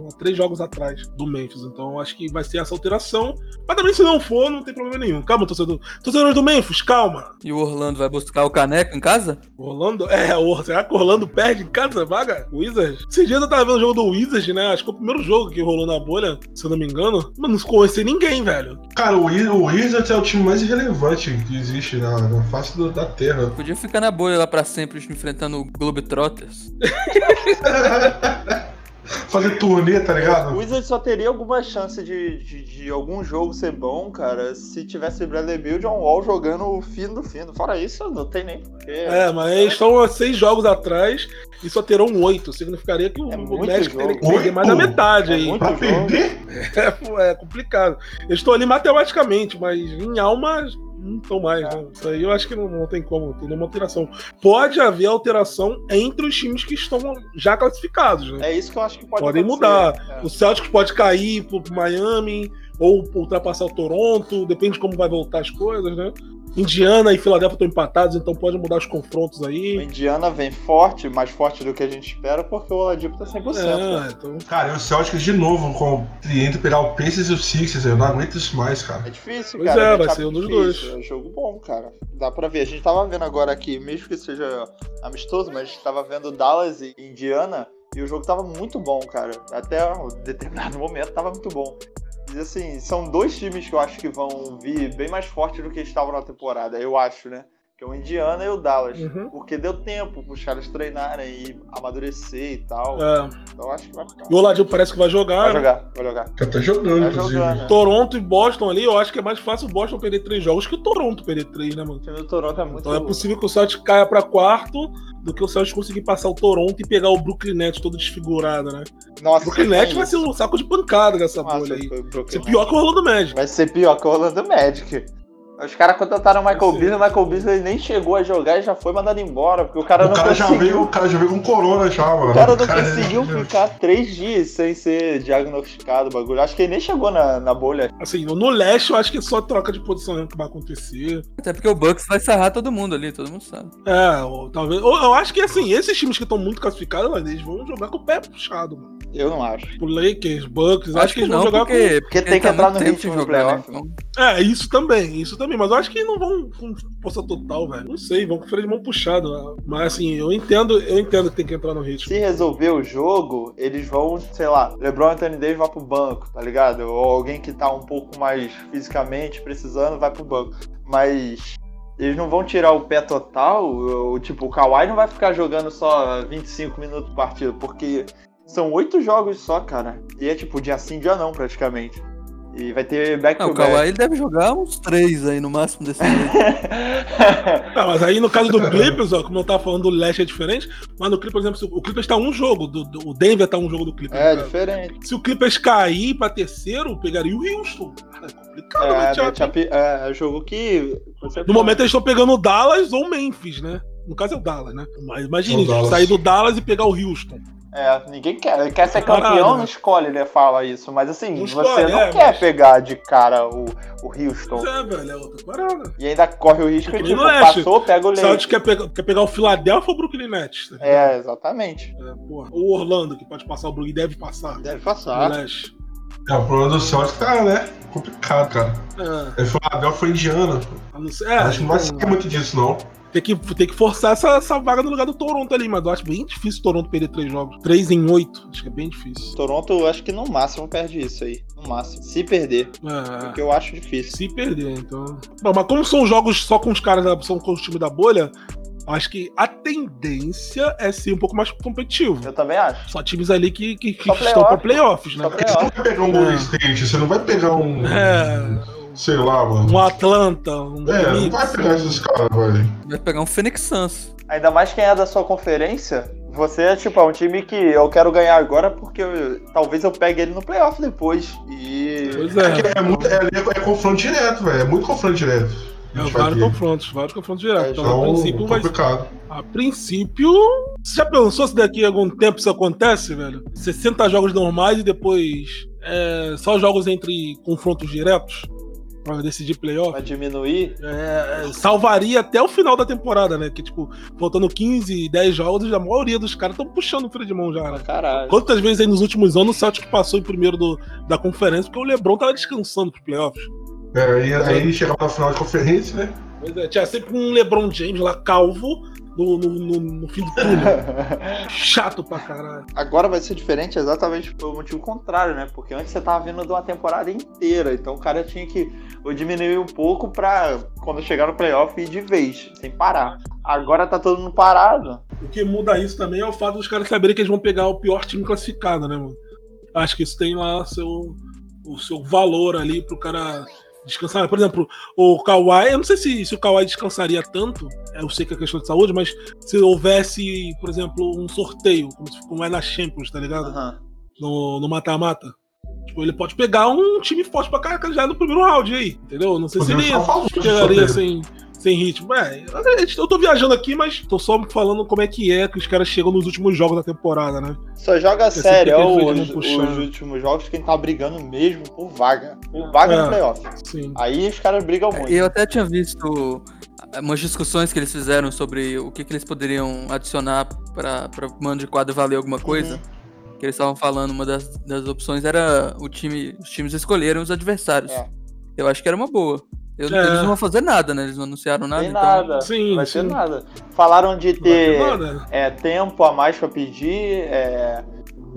a três jogos atrás do Memphis, então eu acho que vai ser essa alteração. Mas também se não for, não tem problema nenhum. Calma, torcedor. Torcedores do Memphis, calma.
E o Orlando vai buscar o caneco em casa?
Orlando, é, o, será que o Orlando perde em cada vaga? O Wizards? Esses dias eu tava vendo o jogo do Wizards, né? Acho que foi o primeiro jogo que rolou na na bolha, se eu não me engano, mas não conheci ninguém, velho.
Cara, o, o Wizards é o time mais irrelevante que existe na, na face do- da Terra.
Podia ficar na bolha lá pra sempre, enfrentando o Globetrotters.
Fazer turnê, tá
O
ligado?
Wizards só teria alguma chance de, de, de algum jogo ser bom, cara, se tivesse Bradley Bill e John Wall jogando o fino do fino. Fora isso, não tem nem porquê.
É, mas eles estão seis jogos atrás e só terão oito. Significaria que o,
É
o
jogo.
teria que perder mais da metade
É
aí.
muito
Pra perder?
É, é complicado. Eu estou ali matematicamente, mas em alma não estão mais, né? Isso aí eu acho que não, não tem como, tem nenhuma alteração. Pode haver alteração entre os times que estão já classificados, né?
É isso que eu acho que pode
Podem mudar.
É.
O Celtics pode cair pro Miami ou ultrapassar o Toronto, depende de como vai voltar as coisas, né? Indiana e Filadélfia estão empatados, então pode mudar os confrontos
O
aí.
Indiana vem forte, mais forte do que a gente espera, porque o Oladipo tá 100%. né?
É, então,
Cara, e o Celtics de novo com o cliente pegar o Pacers e o Sixers, eu não aguento isso mais, cara.
É difícil,
Pois
cara.
é, vai
matchup
ser um dos dois.
É jogo bom, cara. Dá pra ver. A gente tava vendo agora aqui, mesmo que seja amistoso, mas a gente tava vendo Dallas e Indiana e o jogo tava muito bom, cara. Até um determinado momento tava muito bom. E assim, são dois times que eu acho que vão vir bem mais fortes do que estavam na temporada, eu acho, né? Que é o Indiana e o Dallas.
Uhum.
Porque deu tempo pros caras treinarem e amadurecer e tal.
é.
Então eu acho que vai ficar.
E o Oladipo parece que vai jogar.
Vai
né?
jogar, vai jogar.
Já tá jogando, inclusive.
jogando. né?
Toronto e Boston ali, eu acho que é mais fácil o Boston perder três jogos que o Toronto perder três, né, mano?
O time do Toronto é muito.
Então é possível que o Celtics caia pra quarto do que o Celtics conseguir passar o Toronto e pegar o Brooklyn Nets todo desfigurado, né?
Nossa,
O Brooklyn Nets vai ser um saco de pancada nessa
Nossa,
bolha aí. Vai ser pior que o Orlando Magic.
Vai ser pior que o Orlando Magic. Os caras contrataram o Michael. Beasley, o Michael Beasley nem chegou a jogar e já foi mandado embora, porque o cara
O
não
cara, já
conseguiu.
veio, o cara já veio com corona já, mano.
O cara não
Cara,
conseguiu ficar três dias sem ser diagnosticado o bagulho. Acho que ele nem chegou na, na bolha.
Assim, no, leste eu acho que é só troca de posição mesmo que vai acontecer.
Até porque o Bucks vai sarrar todo mundo ali, todo mundo sabe.
É, ou talvez. Ou, eu acho que assim, esses times que estão muito classificados, mano, eles vão jogar com o pé puxado, mano.
Eu não acho.
O Lakers, Bucks, acho, que eles vão
não,
jogar
porque,
Porque tem que
tá
entrar
muito
no ritmo do
jogar, né?
playoff.
Então,
com. É, isso também, isso também. Mas eu acho que não vão com força total, velho. Não sei, vão com freio de mão puxado. né? Mas assim, eu entendo, eu entendo que tem que entrar no ritmo.
Se resolver o jogo, eles vão, sei lá, LeBron e Anthony Davis vai pro banco, tá ligado? Ou alguém que tá um pouco mais fisicamente precisando vai pro banco. Mas eles não vão tirar o pé total, o, tipo, o Kawhi não vai ficar jogando só 25 minutos por partida, porque são oito jogos só, cara. E é tipo dia sim, dia não, praticamente. E vai ter back
Ah,
to
o
back.
Kawhi ele deve jogar uns três aí no máximo desse jeito.
Ah, mas aí no caso do Clippers, ó, como eu tava falando, o leste é diferente. Mas no Clippers, por exemplo, o Clippers tá um jogo, do, do- o Denver tá um jogo do Clippers.
é
cara.
diferente.
Se o Clippers cair pra terceiro, pegaria o Houston. Cara, é complicado,
É,
matchup, hein?
matchup- é, é jogo que.
No momento eles estão pegando o Dallas ou o Memphis, né? No caso é o Dallas, né? Mas imagine,
O Dallas.
sair do Dallas e pegar o Houston.
É, ninguém quer. Quer ser campeão,
né?
não escolhe, ele fala isso. Mas assim,
Não
você
escolhe,
não
é,
quer
mas-
pegar de cara o, o Houston.
Pois é, velho, é outra parada.
E ainda corre o risco de, tipo, passou, pega o
O Celtics quer pegar, quer pegar o Philadelphia ou o Brooklyn Nets? tá?
É, exatamente.
É, porra. Ou o Orlando, que pode passar o Brooklyn, deve passar.
Deve passar.
leste.
É, o problema do Celtics tá, né? Complicado, cara.
É,
É Philadelphia Indiana.
a não ser- é,
Acho que não vai
então,
sair muito disso, não.
tem, que, tem que forçar essa, essa vaga no lugar do Toronto ali, mas eu acho bem difícil o Toronto perder três jogos. Três em oito, acho que é bem difícil.
Toronto, acho que no máximo perde isso aí. No máximo. Se perder.
É.
Porque eu acho difícil.
Se perder, então. Bom, mas como são jogos só com os caras, da- são com o time da bolha, acho que a tendência é ser um pouco mais competitivo.
Eu também acho.
Só times ali que, que, que
Só
estão pra
playoff.
playoffs, né?
Porque você não vai pegar um Golden
É.
State, você não vai pegar um.
É,
Sei lá, mano.
um Atlanta, um
É, não vai pegar esses caras, velho.
Vai pegar um Phoenix Suns.
Ainda mais quem é da sua conferência. Você é tipo, é um time que eu quero ganhar agora porque eu- talvez eu pegue ele no playoff depois. E.
Pois
É,
é.
é, muito, é, é confronto direto, velho. É muito confronto direto.
É, vários confrontos, vários confrontos diretos.
É,
Então,
Então,
a princípio, vai,
complicado.
a princípio. Você já pensou se daqui a algum tempo isso acontece, velho? 60 jogos normais e depois é, só jogos entre confrontos diretos pra decidir playoff?
Vai diminuir.
É, salvaria até o final da temporada, né? Que, tipo, faltando 15, 10 jogos, a maioria dos caras estão puxando o freio de mão já, né?
Caralho.
Quantas vezes aí nos últimos anos o Celtic passou em primeiro do- da conferência porque o LeBron tava descansando pros playoffs?
É, e aí chegava na final de conferência, né?
Pois é, tinha sempre um LeBron James lá calvo no, no, no- no fim do túnel. Chato pra caralho.
Agora vai ser diferente exatamente pelo motivo contrário, né? Porque antes você tava vindo de uma temporada inteira, então o cara tinha que diminuir um pouco pra quando chegar no playoff ir de vez, sem parar. Agora tá todo mundo parado.
O que muda isso também é o fato dos caras saberem que eles vão pegar o pior time classificado, né, mano? Acho que isso tem lá seu, o seu valor ali pro cara descansar. Por exemplo, o Kawhi, eu não sei se, se o Kawhi descansaria tanto, eu sei que é questão de saúde, mas se houvesse, por exemplo, um sorteio, como, se- como é na Champions, tá ligado?
Aham.
No no mata-mata. Tipo, ele pode pegar um time forte pra caraca já no primeiro round aí, entendeu? Não sei se ele chegaria
sorteio.
Sem, ritmo. É, eu tô viajando aqui, mas tô só falando como é que é que os caras chegam nos últimos jogos da temporada, né?
Só joga
Porque
sério,
sempre
ó,
que eles
os, os últimos jogos quem tá brigando mesmo por vaga. Por vaga
É.
no playoff.
Sim.
Aí os caras brigam muito.
Eu até tinha visto umas discussões que eles fizeram sobre o que, que eles poderiam adicionar pra, pra mando de quadro valer alguma coisa. Que eles estavam falando, uma das, das opções era o time, os times escolheram os adversários.
É.
Eu acho que era uma boa. Eu-
É.
Eles não vão fazer nada, né? Eles não anunciaram nada.
Tem
então...
nada.
Sim,
Não vai
sim.
ter nada. Falaram de
ter
ter é, tempo a mais pra pedir, é,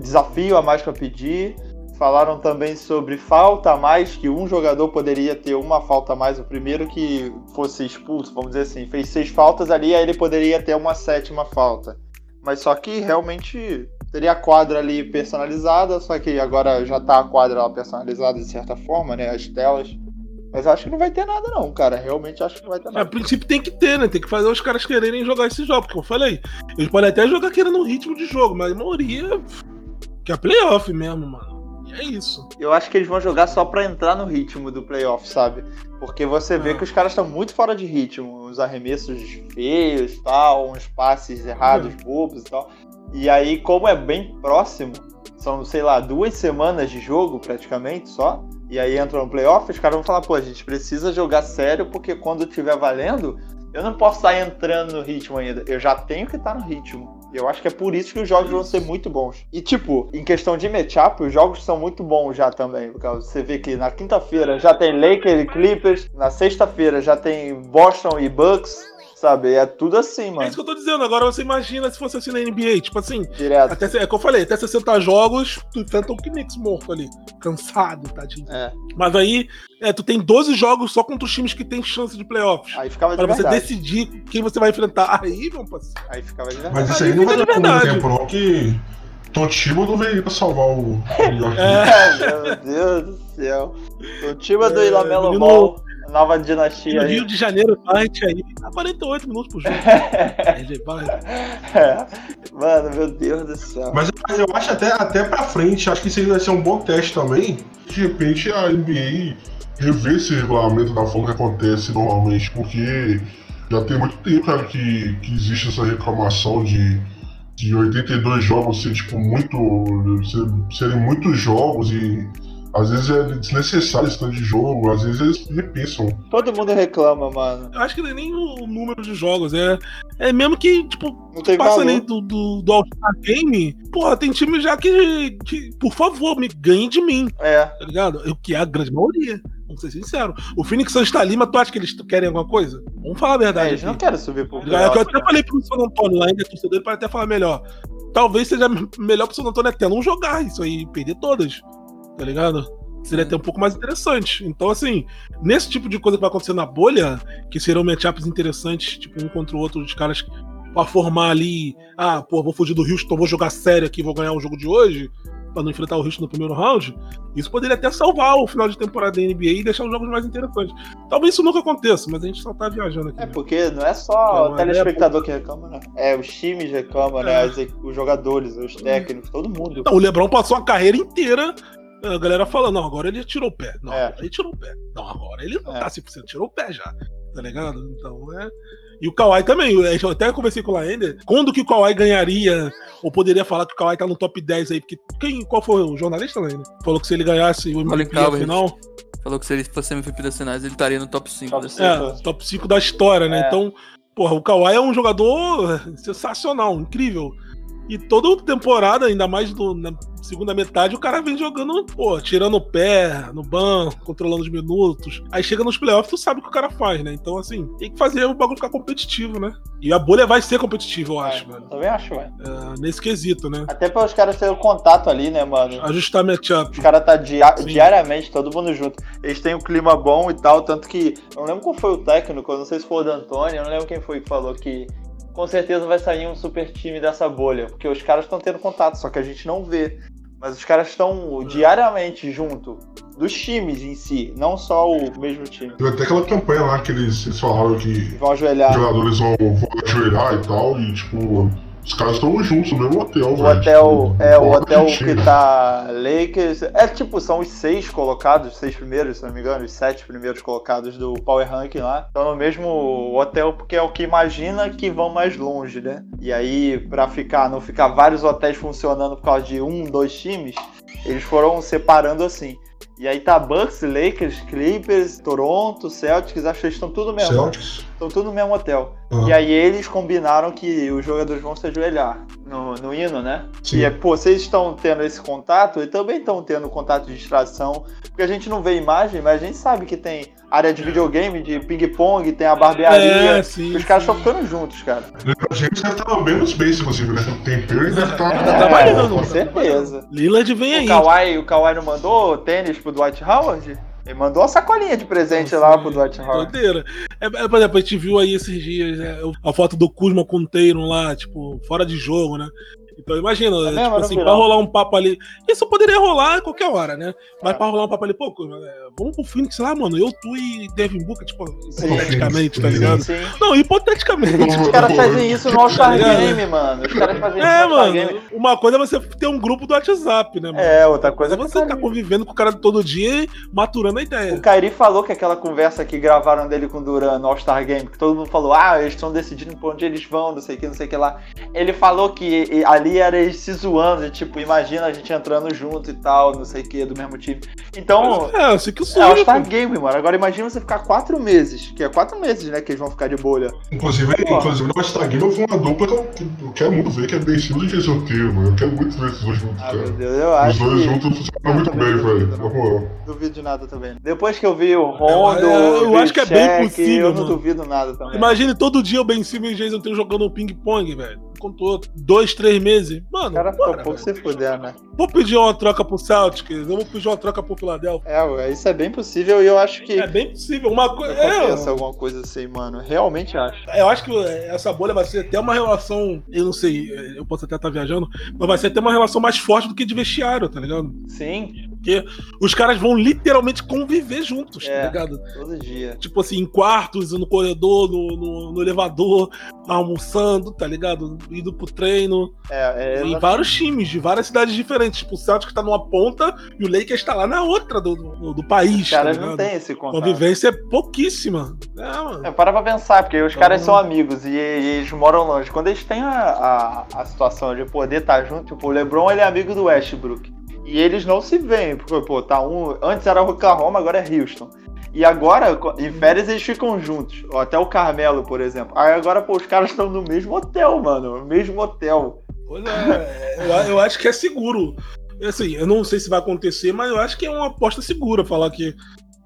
desafio a mais pra pedir. Falaram também sobre falta a mais, que um jogador poderia ter uma falta a mais, o primeiro que fosse expulso, vamos dizer assim, fez seis faltas ali, aí ele poderia ter uma sétima falta. Mas só que realmente teria a quadra ali personalizada, só que agora já tá a quadra lá personalizada de certa forma, né? As telas. Mas acho que não vai ter nada, não, cara. Realmente acho que não vai ter
A
nada.
princípio tem que ter, né? Tem que fazer os caras quererem jogar esse jogo, porque eu falei, eles podem até jogar querendo um ritmo de jogo, mas a maioria que é playoff mesmo, mano. E é isso.
Eu acho que eles vão jogar só pra entrar no ritmo do playoff, sabe? Porque você vê
Ah.
que os caras estão muito fora de ritmo. Os arremessos feios e tal, uns passes errados, bobos e tal. E aí, como é bem próximo, são, sei lá, duas semanas de jogo praticamente só. E aí entra no playoff, os caras vão falar, pô, a gente precisa jogar sério, porque quando tiver valendo, eu não posso estar entrando no ritmo ainda. Eu já tenho que estar no ritmo. Eu acho que é por isso que os jogos vão ser muito bons. E, tipo, em questão de matchup, os jogos são muito bons já também. Porque você vê que na quinta-feira já tem Lakers e Clippers, na sexta-feira já tem Boston e Bucks, sabe? É tudo assim,
É
mano.
isso que eu tô dizendo. Agora você imagina se fosse assim na NBA. Tipo assim,
Direto.
até, é o que eu falei, até 60 jogos, tu enfrenta o Knicks morto ali. Cansado, tadinho.
É.
Mas aí, é, tu tem 12 jogos só contra os times que tem chance de playoffs.
Aí ficava de
Pra você
verdade.
decidir quem você vai enfrentar. Aí, meu parceiro.
Aí ficava de verdade.
Mas isso
Aí
aí não vai muito
verdade.
tempo, não, que Totiba não veio pra salvar o
É.
Meu Deus do céu. O time do
É,
Ilamelo
menino-
Ball, nova
E
dinastia
no
aí.
Rio de Janeiro, Barret aí, tá 48 minutos pro jogo.
É. Mano, meu Deus do céu.
Mas mas eu acho até, até pra frente, acho que isso aí vai ser um bom teste também. De repente a NBA rever esse regulamento da forma que acontece normalmente, porque já tem muito tempo, cara, que, que existe essa reclamação de, de 82 jogos ser tipo muito. ser- serem muitos jogos e às vezes é desnecessário esse tanto de jogo, às vezes eles repensam.
Todo mundo reclama, mano.
Eu acho que não é nem o número de jogos, é, é mesmo que, tipo,
Não tem
passa
valor.
ali do, do, do All-Star Game, porra, tem time já que, que, por favor, me ganhe de mim,
É.
tá ligado? O que é a grande maioria, vamos ser sinceros. O Phoenix Suns tá ali, mas tu acha que eles querem alguma coisa? Vamos falar a
É,
verdade
eles não querem subir pro
É, que eu
playoff,
até
né?
falei pro San Antônio lá, ainda é torcedor, pode até falar melhor. Talvez seja melhor pro San Antônio até não jogar isso aí, perder todas, tá ligado? Seria até um pouco mais interessante. Então, assim, nesse tipo de coisa que vai acontecer na bolha, que serão matchups interessantes, tipo, um contra o outro, os caras pra formar ali, ah, pô, vou fugir do Houston, vou jogar sério aqui, vou ganhar o jogo de hoje, pra não enfrentar o Houston no primeiro round, isso poderia até salvar o final de temporada da NBA e deixar os jogos mais interessantes. Talvez isso nunca aconteça, mas a gente só tá viajando aqui.
É
né?
porque não é
É
só
uma
o telespectador que reclama, né? É, os times reclamam, né?
É.
As e- os jogadores, os técnicos, todo mundo.
Não, o Lebron passou a carreira inteira. A galera falando, não, agora ele tirou o pé. Não,
É.
ele tirou o pé. Não, agora ele não
É.
tá 100%, tirou o pé já. Tá ligado? Então, é. E o Kawhi também. Eu até conversei com o Laender. Quando que o Kawhi ganharia? Ou poderia falar que o Kawhi tá no top 10 aí? Porque quem, qual foi o jornalista, Laender? Falou que se ele ganhasse o MVP
Cowherd.
final,
Falou que se ele fosse MVP das finais, ele estaria no top 5
Top
desse
cinco.
é, top 5 da história, né?
É.
Então, porra, o Kawhi é um jogador sensacional, incrível. E toda temporada, ainda mais no- na segunda metade, o cara vem jogando, pô, tirando o pé no banco, controlando os minutos. Aí chega nos playoffs, tu sabe o que o cara faz, né? Então, assim, tem que fazer o bagulho ficar competitivo, né? E a bolha vai ser competitiva, eu acho, mano.
Também acho, velho.
É, nesse quesito, né?
Até para os caras terem o contato ali, né, mano?
Ajustar matchup.
Os caras tá dia-
Sim.
diariamente, todo mundo junto. Eles têm um clima bom e tal, tanto que. Eu não lembro qual foi o técnico, eu não sei se foi o do Antônio, eu não lembro quem foi que falou que com certeza vai sair um super time dessa bolha. Porque os caras estão tendo contato, só que a gente não vê. Mas os caras estão diariamente junto dos times em si, não só o mesmo time.
Teve até aquela campanha lá que eles, eles falaram que
Vão
os
ajoelhar.
jogadores vão, vão ajoelhar e tal, e tipo, os caras estão juntos no mesmo hotel,
O hotel,
tipo,
é, o hotel que tá Lakers. É tipo, são os seis colocados, os seis primeiros, se não me engano, os sete primeiros colocados do Power Ranking lá. Estão no mesmo hotel, porque é o que imagina que vão mais longe, né? E aí, pra ficar, não ficar vários hotéis funcionando por causa de um, dois times, eles foram separando assim. E aí tá Bucks, Lakers, Clippers, Toronto, Celtics, acho que eles estão tudo mesmo.
Celtics.
Estão tudo no mesmo hotel.
Ah,
E aí eles combinaram que os jogadores vão se ajoelhar no, no hino, né?
sim.
E é, pô, vocês estão tendo esse contato e também estão tendo contato de distração. Porque a gente não vê imagem, mas a gente sabe que tem área de videogame, de ping-pong, tem a barbearia.
É, sim.
Os caras
sim.
estão ficando juntos, cara.
A gente deve estar bem nos base, inclusive, né? O tempero deve estar.
Tá trabalhando,
com
tá
certeza.
Lillard vem
O
aí.
Kawhi, o Kawhi não mandou tênis pro Dwight Howard? Ele mandou uma sacolinha de presente lá pro Dwight Howard.
Doideira. É, é, por exemplo, a gente viu aí esses dias né, a foto do Kuzma com o Tatum lá, tipo, fora de jogo, né? Então imagina,
É
tipo assim, pra rolar um papo ali. Isso poderia rolar a qualquer hora, né? Mas
É.
pra rolar um papo ali, pô, é, vamos pro Phoenix lá, mano. Eu, tu e Devin Booker, tipo,
Sim.
hipoteticamente, tá
Sim,
ligado?
Sim.
Não, hipoteticamente.
Os caras fazem isso no All-Star
Tá?
Game, mano. Os caras fazem isso
É,
no All-Star Game.
mano. Uma coisa é você ter um grupo do WhatsApp, né, mano?
É, outra
Coisa é você tá convivendo com o cara todo dia e maturando a
O
ideia.
Kairi falou que aquela conversa que gravaram dele com o Duran no All-Star Game, que todo mundo falou, ah, eles estão decidindo pra onde eles vão, não sei o que, não sei o que lá. Ele falou que e- ali era eles se zoando, tipo, imagina a gente entrando junto e tal, não sei o que, do mesmo time. Então,
É, eu sei que o
é
sonho.
All-Star Game, mano. Agora imagina você ficar quatro meses, que é quatro meses, né, que eles vão ficar de bolha.
Inclusive,
Porra.
inclusive no All-Star Game eu fui uma dupla que eu, que eu quero muito ver, que é Ben Simmons e Jason Tatum, mano. Eu quero muito ver esses dois juntos,
Ah, meu
cara.
Deus, eu
Os
acho
dois
que...
juntos funcionam muito bem, velho.
duvido,
Na moral.
Duvido de nada também. Depois que eu vi o Rondo,
eu
vi
acho que é bem possível,
Eu não
mano.
duvido nada também.
Imagine todo dia o Ben Simmons e o Jason Tatum jogando um ping-pong, velho. Contou dois, três meses. Mano,
O cara ficou
bora,
pouco se fuder, né?
vou pedir uma troca pro Celtics, eu vou pedir uma troca pro Philadelphia.
É, isso é bem possível e eu acho que
É bem possível. Uma coisa.
Acontece
É,
alguma coisa assim, mano. Realmente acho.
eu acho que essa bolha vai ser até uma relação. Eu não sei, eu posso até estar viajando, mas vai ser até uma relação mais forte do que de vestiário, tá ligado?
Sim,
Os caras vão literalmente conviver juntos,
É.
tá ligado?
todo dia.
Tipo assim, em quartos, no corredor, no, no, no elevador, almoçando, tá ligado? Indo pro treino.
É, é
em vários times, de várias cidades diferentes. Tipo, o Celtic tá numa ponta e o Lakers tá lá na outra do, do, do país.
os caras
tá
não têm esse contato.
Convivência é pouquíssima. É, mano.
É, para pra pensar, porque os caras
Uhum.
são amigos e, e eles moram longe. Quando eles têm a, a, a situação de poder estar junto, tipo, o LeBron ele é amigo do Westbrook. E eles não se veem, porque, pô, tá um. Antes era Oklahoma, agora é Houston. E agora, em férias, eles ficam juntos. Até o Carmelo, por exemplo. Aí agora, pô, os caras estão no mesmo hotel, mano. No mesmo hotel.
Pois é, eu, eu acho que é seguro. Assim, eu não sei se vai acontecer, mas eu acho que é uma aposta segura falar que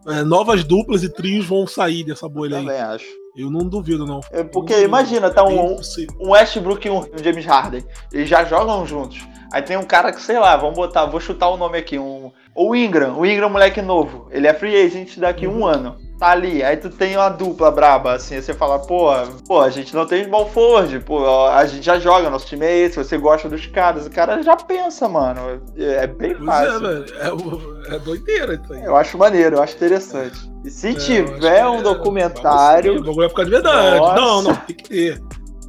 é, novas duplas e trios vão sair dessa bolha aí.
Também acho.
Eu não duvido, não.
É porque,
Não
imagina, tá um,
possível.
um Westbrook e um, um James Harden. Eles já jogam juntos. Aí tem um cara que, sei lá, vamos botar, vou chutar o nome aqui, um. O Ingram, o Ingram moleque novo. Ele é free agent daqui um ano. Tá ali. Aí tu tem uma dupla braba, assim, aí você fala, pô, pô, a gente não tem small forward, pô, a gente já joga, nosso time é esse, você gosta dos caras. O cara já pensa, mano. É, é bem
é,
fácil.
É, o- é doideira aí.
eu acho maneiro, eu acho interessante. E se
É,
tiver um
é-
documentário.
O bagulho vai ficar de verdade.
Nossa.
Não, não, tem que ter.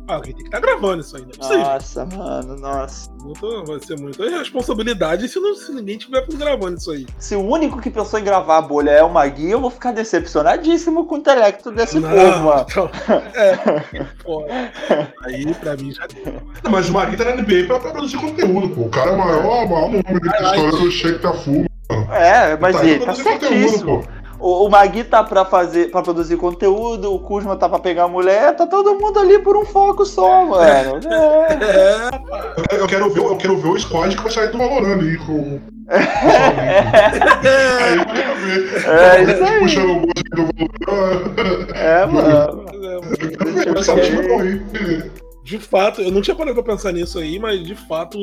Ah, alguém tem que estar gravando isso aí, não é.
Nossa, mano, nossa.
Muito- vai ser muita responsabilidade se, não, se ninguém tiver gravando isso aí.
Se o único que pensou em gravar a bolha é o Magui, eu vou ficar decepcionadíssimo com o intelecto desse
Não,
povo, mano.
então, é, pô, aí pra mim já deu.
Não, mas o Marinho tá na NBA pra, pra produzir conteúdo, pô. O cara é o maior, maior nome da história do Shake da Full.
É, mas
tá aí
ele
pra
tá
produzir conteúdo,
certíssimo.
pô.
O, o Magui tá pra fazer, para produzir conteúdo, o Kuzma tá pra pegar a mulher, tá todo mundo ali por um foco só, mano. É.
Eu, eu quero ver, eu quero ver o squad que vai sair do Valorant aí com. aí eu quero ver.
É isso aí.
Puxando o bolso do Valorant.
É, mano.
Eu quero ver correr.
De fato, eu não tinha parado pra pensar nisso aí, mas de fato,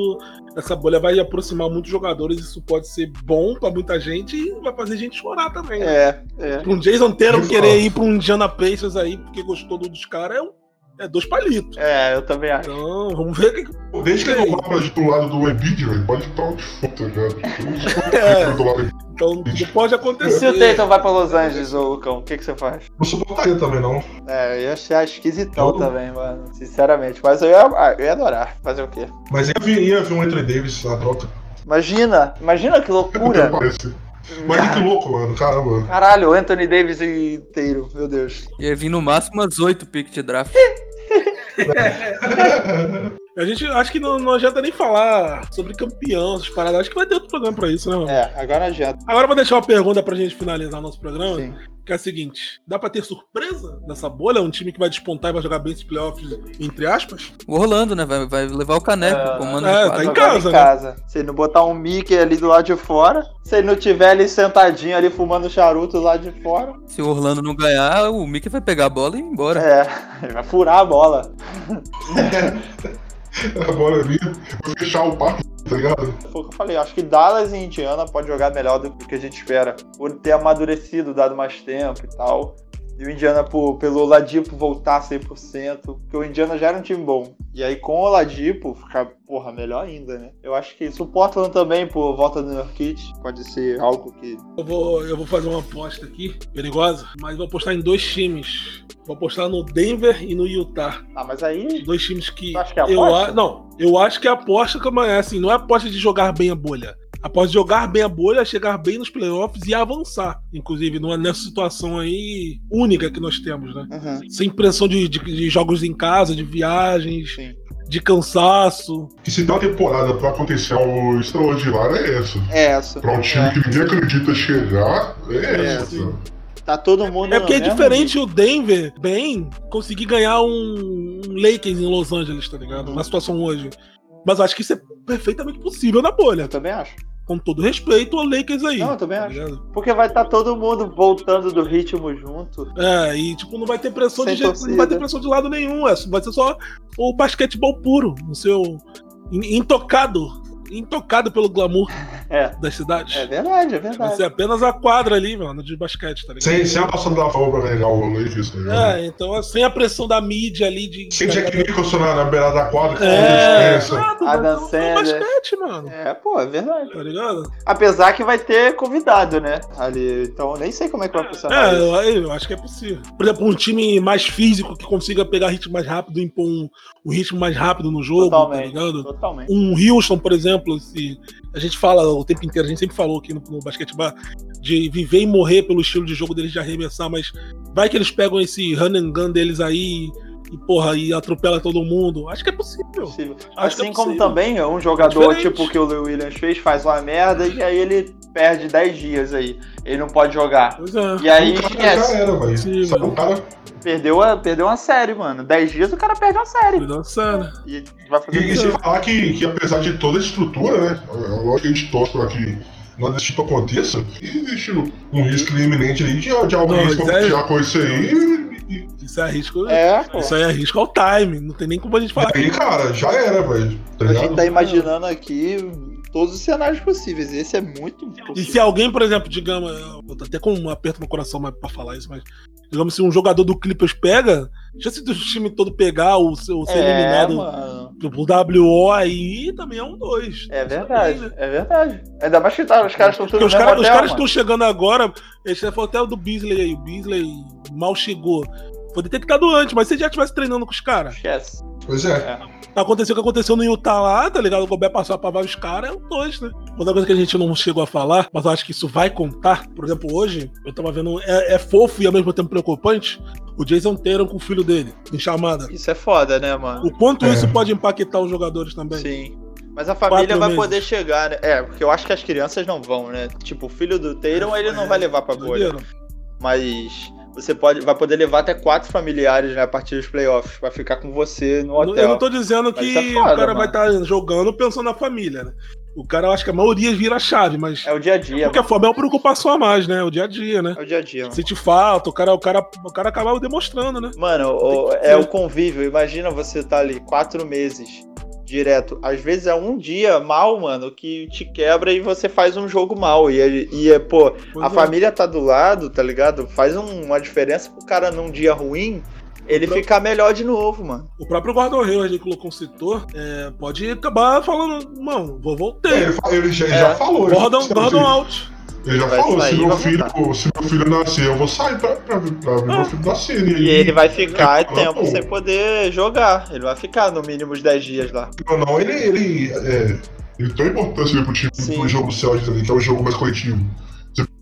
essa bolha vai aproximar muitos jogadores. Isso pode ser bom pra muita gente e vai fazer gente chorar também. né?
É, é.
Pra um Jason
De
querer ir pra um Indiana Pacers aí porque gostou do- dos caras é, um- é dois palitos.
É, eu também acho.
Então, vamos ver o que.
Desde que ele não vá pra do lado do Embiid, velho, pode estar onde for, tá ligado?
É.
Do lado do
Então, não pode
E
acontecer.
se o Tatum vai pra Los Angeles, ô Lucão, o que, que você faz?
Não suportaria também, não.
É, eu ia achar esquisitão
Eu-
também, mano. Sinceramente. Mas eu ia, ah, eu ia adorar. Fazer o quê?
Mas ia vir, ia vir um Anthony Davis na troca.
Imagina, imagina que
Até
loucura.
Mas que louco, mano. Caramba.
Caralho, Anthony Davis inteiro, meu Deus.
Ia vir no máximo umas 8 piques de draft.
A gente acho que não, não adianta nem falar sobre campeão, essas paradas. Acho que vai ter outro programa pra isso, né, mano?
É, agora adianta.
Agora eu vou deixar uma pergunta pra gente finalizar nosso programa.
Sim.
Que é a seguinte: dá pra ter surpresa nessa bolha? Um time que vai despontar e vai jogar bem esses playoffs, entre aspas?
O Orlando, né? Vai, vai levar o caneco,
É,
comando
é, tá em casa,
em
né?
casa. Se ele não botar um Mickey ali do lado de fora, se ele não tiver ali sentadinho ali fumando charuto lado de fora,
Se o Orlando não ganhar, o Mickey vai pegar a bola e ir embora.
é, ele vai furar a bola.
Agora ali, vou fechar o parque, tá ligado?
Foi o que eu falei, acho que Dallas e Indiana pode jogar melhor do que a gente espera. Por ter amadurecido, dado mais tempo e tal. E o Indiana, por, pelo Oladipo voltar 100%, porque o Indiana já era um time bom. E aí com o Oladipo, ficar, porra, melhor ainda, né? Eu acho que isso o Portland também, por volta do Nurkic, pode ser algo que...
Eu vou, eu vou fazer uma aposta aqui, perigosa, mas vou apostar em dois times. Vou apostar no Denver e no Utah.
Ah, mas aí...
Dois times que.
Tu acha que é
eu
aposta?
a- Não, eu acho que é aposta que é assim, não é aposta de jogar bem a bolha. Após jogar bem a bolha, chegar bem nos playoffs e avançar. Inclusive, numa, nessa situação aí única que nós temos, né?
Uhum,
Sem pressão de, de- de jogos em casa, de viagens,
sim.
de cansaço.
Que se uma temporada pra acontecer algo extraordinário é essa.
É essa.
Pra um time
É.
que ninguém acredita chegar, é,
É,
essa.
sim.
Tá todo mundo
É porque é
no mesmo
diferente o Denver, bem, conseguir ganhar um, um Lakers em Los Angeles, tá ligado? Na situação hoje. Mas acho que isso é perfeitamente possível na bolha.
Eu também acho.
Com todo respeito ao Lakers aí.
Não, eu também
tá
acho.
ligado?
Porque vai estar todo mundo voltando do ritmo junto.
É, e tipo, não vai ter pressão
Sem
de jeito, não vai ter pressão de lado nenhum. É, vai ser só o basquetebol puro, o seu in- intocado, intocado pelo glamour
É.
das cidades.
É verdade, é
Vai
verdade.
ser apenas a quadra ali, mano, de basquete, tá ligado?
Sem, sem a passada da favor pra ganhar o Lakers, tá ligado?
É, então é sem a pressão da mídia ali de.
Sem Jack Nicholson na, na beirada da quadra, que
É,
é, dispensa.
exato,
Adam Sandler.
basquete, mano.
É, pô, é verdade.
Tá ligado?
Apesar que vai ter convidado, né? Ali. Então eu nem sei como é que vai funcionar
É,
isso.
eu, eu acho que é possível. Por exemplo, um time mais físico que consiga pegar ritmo mais rápido, impor um, um ritmo mais rápido no jogo, tá
Totalmente.
ligado?
Totalmente.
Um Houston, por exemplo, se a gente fala o tempo inteiro, a gente sempre falou aqui no, no basquetebol de viver e morrer pelo estilo de jogo deles de arremessar, mas vai que eles pegam esse run and gun deles aí e, porra, e atropela todo mundo. Acho que é possível.
Possível.
Acho que
Assim
é
como
possível.
também um jogador
Diferente.
tipo que o Williams fez, faz uma merda e aí ele perde 10 dias aí. Ele não pode jogar.
Pois é.
E aí
o cara já
esquece.
era, velho.
Sim,
Sabe,
mano.
o cara.
Perdeu, a, perdeu uma série, mano. 10 dias o cara perde uma série.
Dançando.
E vai
E,
fazer
e sem falar que, que apesar de toda a estrutura, né? é Lógico que a gente torce pra que nada desse tipo aconteça, existe um risco iminente aí de, de alguém
Não, é-
com isso aí.
Isso é risco.
É, pô.
Isso aí é risco ao time. Não tem nem como a gente
e
falar.
aí, cara, já era, velho. Tá
A gente tá imaginando aqui todos os cenários possíveis. Esse é muito
E
possível.
se alguém, por exemplo, digamos, eu tô até com um aperto no coração pra falar isso, mas digamos se um jogador do Clippers pega, já se o time todo pegar o seu ser
É,
eliminado
mano.
WO aí, também é um dois.
É verdade,
também, né?
é verdade. Ainda mais que tá, os caras estão tudo
os
mesmo
caras os
hotel,
caras estão chegando agora, esse foi até o do Beasley aí, o Beasley mal chegou. Foi detectado antes, mas se ele já estivesse treinando com os caras.
Esquece.
Pois é.
Aconteceu o que aconteceu no Utah lá, tá ligado? O Gobert passou pra vários caras, é um dois, né? Outra coisa que a gente não chegou a falar, mas eu acho que isso vai contar. Por exemplo, hoje, eu tava vendo, é, é fofo e ao mesmo tempo preocupante, o Jason Tatum com o filho dele, em chamada.
Isso é foda, né, mano?
O quanto
É.
isso pode impactar os jogadores também.
Sim. Mas a família vai
meses.
poder chegar, né? É, porque eu acho que as crianças não vão, né? Tipo, o filho do Tatum, ele não vai levar pra bolha. Mas você pode, vai poder levar até quatro familiares né, a partir dos playoffs pra ficar com você no hotel.
Eu não tô dizendo
Mas
que
é foda,
o cara
mano.
vai estar jogando pensando na família, né? O cara, eu acho que a maioria vira a chave, mas.
É o dia a
de
dia.
qualquer forma, é uma preocupação a mais, né? O dia a dia, né?
É o dia a dia. mano.
Sente falta, o cara, o cara, o cara acaba demonstrando, né?
Mano, o- é o convívio. Imagina você tá ali quatro meses direto. Às vezes é um dia mal, mano, que te quebra e você faz um jogo mal. E, é- e é, pô,
Pois
a
é.
família tá do lado, tá ligado? Faz um- uma diferença pro cara num dia ruim, ele
Pro-
ficar melhor de novo, mano.
O próprio Gordon Hayward que colocou um setor, é, pode acabar falando, mano, vou voltei.
É, ele, ele já,
É.
já falou. ele
Gordon, Gordon out.
Ele já
Vai
falou, se meu, filho, se meu filho nascer, eu vou sair pra, pra, ver- pra ver meu filho nascer.
E ele vai ficar
Não,
tempo
pô.
sem poder jogar. Ele vai ficar no mínimo uns 10 dias lá.
Não, não, ele, ele, é, ele tem importância pro time
Sim.
do jogo Celtics ali, que é o jogo mais coletivo.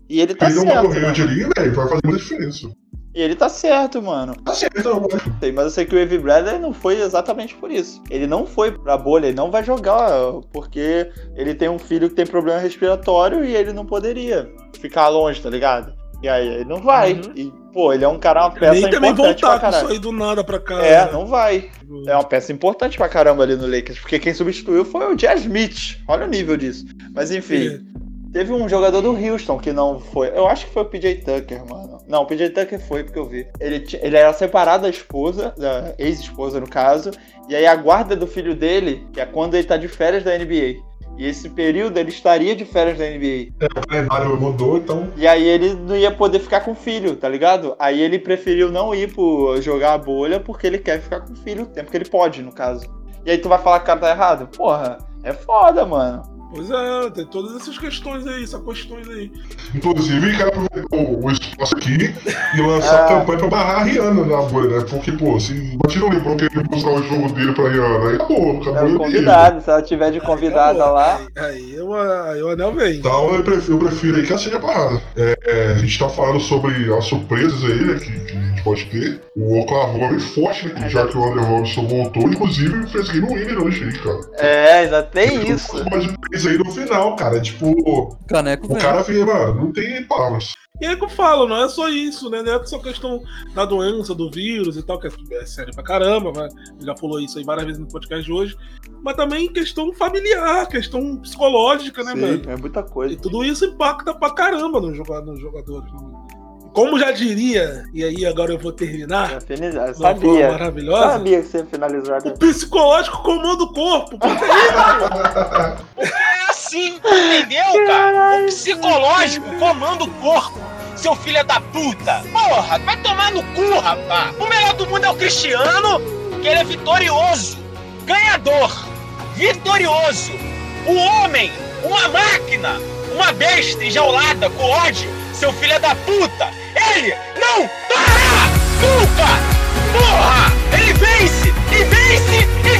E ele tá
ele não
certo.
vai
né?
correr ali, velho, vai fazer muita diferença.
E ele tá certo, mano.
Tá certo.
Sei, Mas eu sei que o Avery Bradley não foi exatamente por isso. Ele não foi pra bolha, ele não vai jogar, porque ele tem um filho que tem problema respiratório e ele não poderia ficar longe, tá ligado? E aí ele não vai.
Uhum.
E, pô, ele é um cara, uma peça
Nem também
importante pra
voltar com isso
caralho.
aí do nada pra cá.
É,
né?
não vai. É uma peça importante pra caramba ali no Lakers, porque quem substituiu foi o Jazz Smith. Olha o nível disso. Mas enfim, teve um jogador do Houston que não foi. Eu acho que foi o PJ Tucker, mano. Não, o PJ Tucker foi porque eu vi. Ele, ele era separado da esposa, da ex-esposa no caso, e aí a guarda do filho dele, que é quando ele tá de férias da NBA. E esse período ele estaria de férias da NBA.
O calendário mudou, então.
E aí ele não ia poder ficar com o filho, tá ligado? Aí ele preferiu não ir pro jogar a bolha porque ele quer ficar com o filho o tempo que ele pode, no caso. E aí tu vai falar que o cara tá errado? Porra, é foda, mano.
Pois é, tem todas essas questões aí, essas questões aí.
Inclusive, quero aproveitar o, espaço aqui e lançar
Ah.
a campanha pra barrar a Rihanna na bolha, né? Porque, pô, se o Batista não lembrou que ele mostrar o jogo dele pra Rihanna, aí acabou, acabou.
É convidado, se ela tiver de convidada
Acabou.
lá.
Aí, aí, eu, aí o anel vem.
Então eu prefiro, eu prefiro aí que ela seja barrada. É, é, a gente tá falando sobre as surpresas aí, né? Que, que gente pode ter. O Oklahoma é forte, né? Já que o André Robinson voltou, inclusive fez game winner hoje aí, cara.
É, ainda tem isso.
Mas fez aí no final, cara. Tipo,
Caneco
o cara vê, mano, não tem palavras.
E é que eu falo, não é só isso, né? Não é só questão da doença, do vírus e tal, que é sério pra caramba, vai- já falou isso aí várias vezes no podcast de hoje. Mas também questão familiar, questão psicológica, né,
Sim,
velho?
é muita coisa.
E tudo isso impacta pra caramba nos joga- nos jogadores. né? Como já diria, e aí agora eu vou terminar,
Eu finalizar. Sabia.
maravilhosa.
Sabia que você ia finalizar.
O psicológico comanda o corpo.
É assim, entendeu, cara? O psicológico comanda o corpo. Seu filho é da puta. Porra, vai tomar no cu, rapá. O melhor do mundo é o Cristiano, que ele é vitorioso, ganhador, vitorioso. O homem, uma máquina, uma besta enjaulada com ódio. Seu filho é da puta. Ele não para! Nunca. Porra, ele vence, e vence, e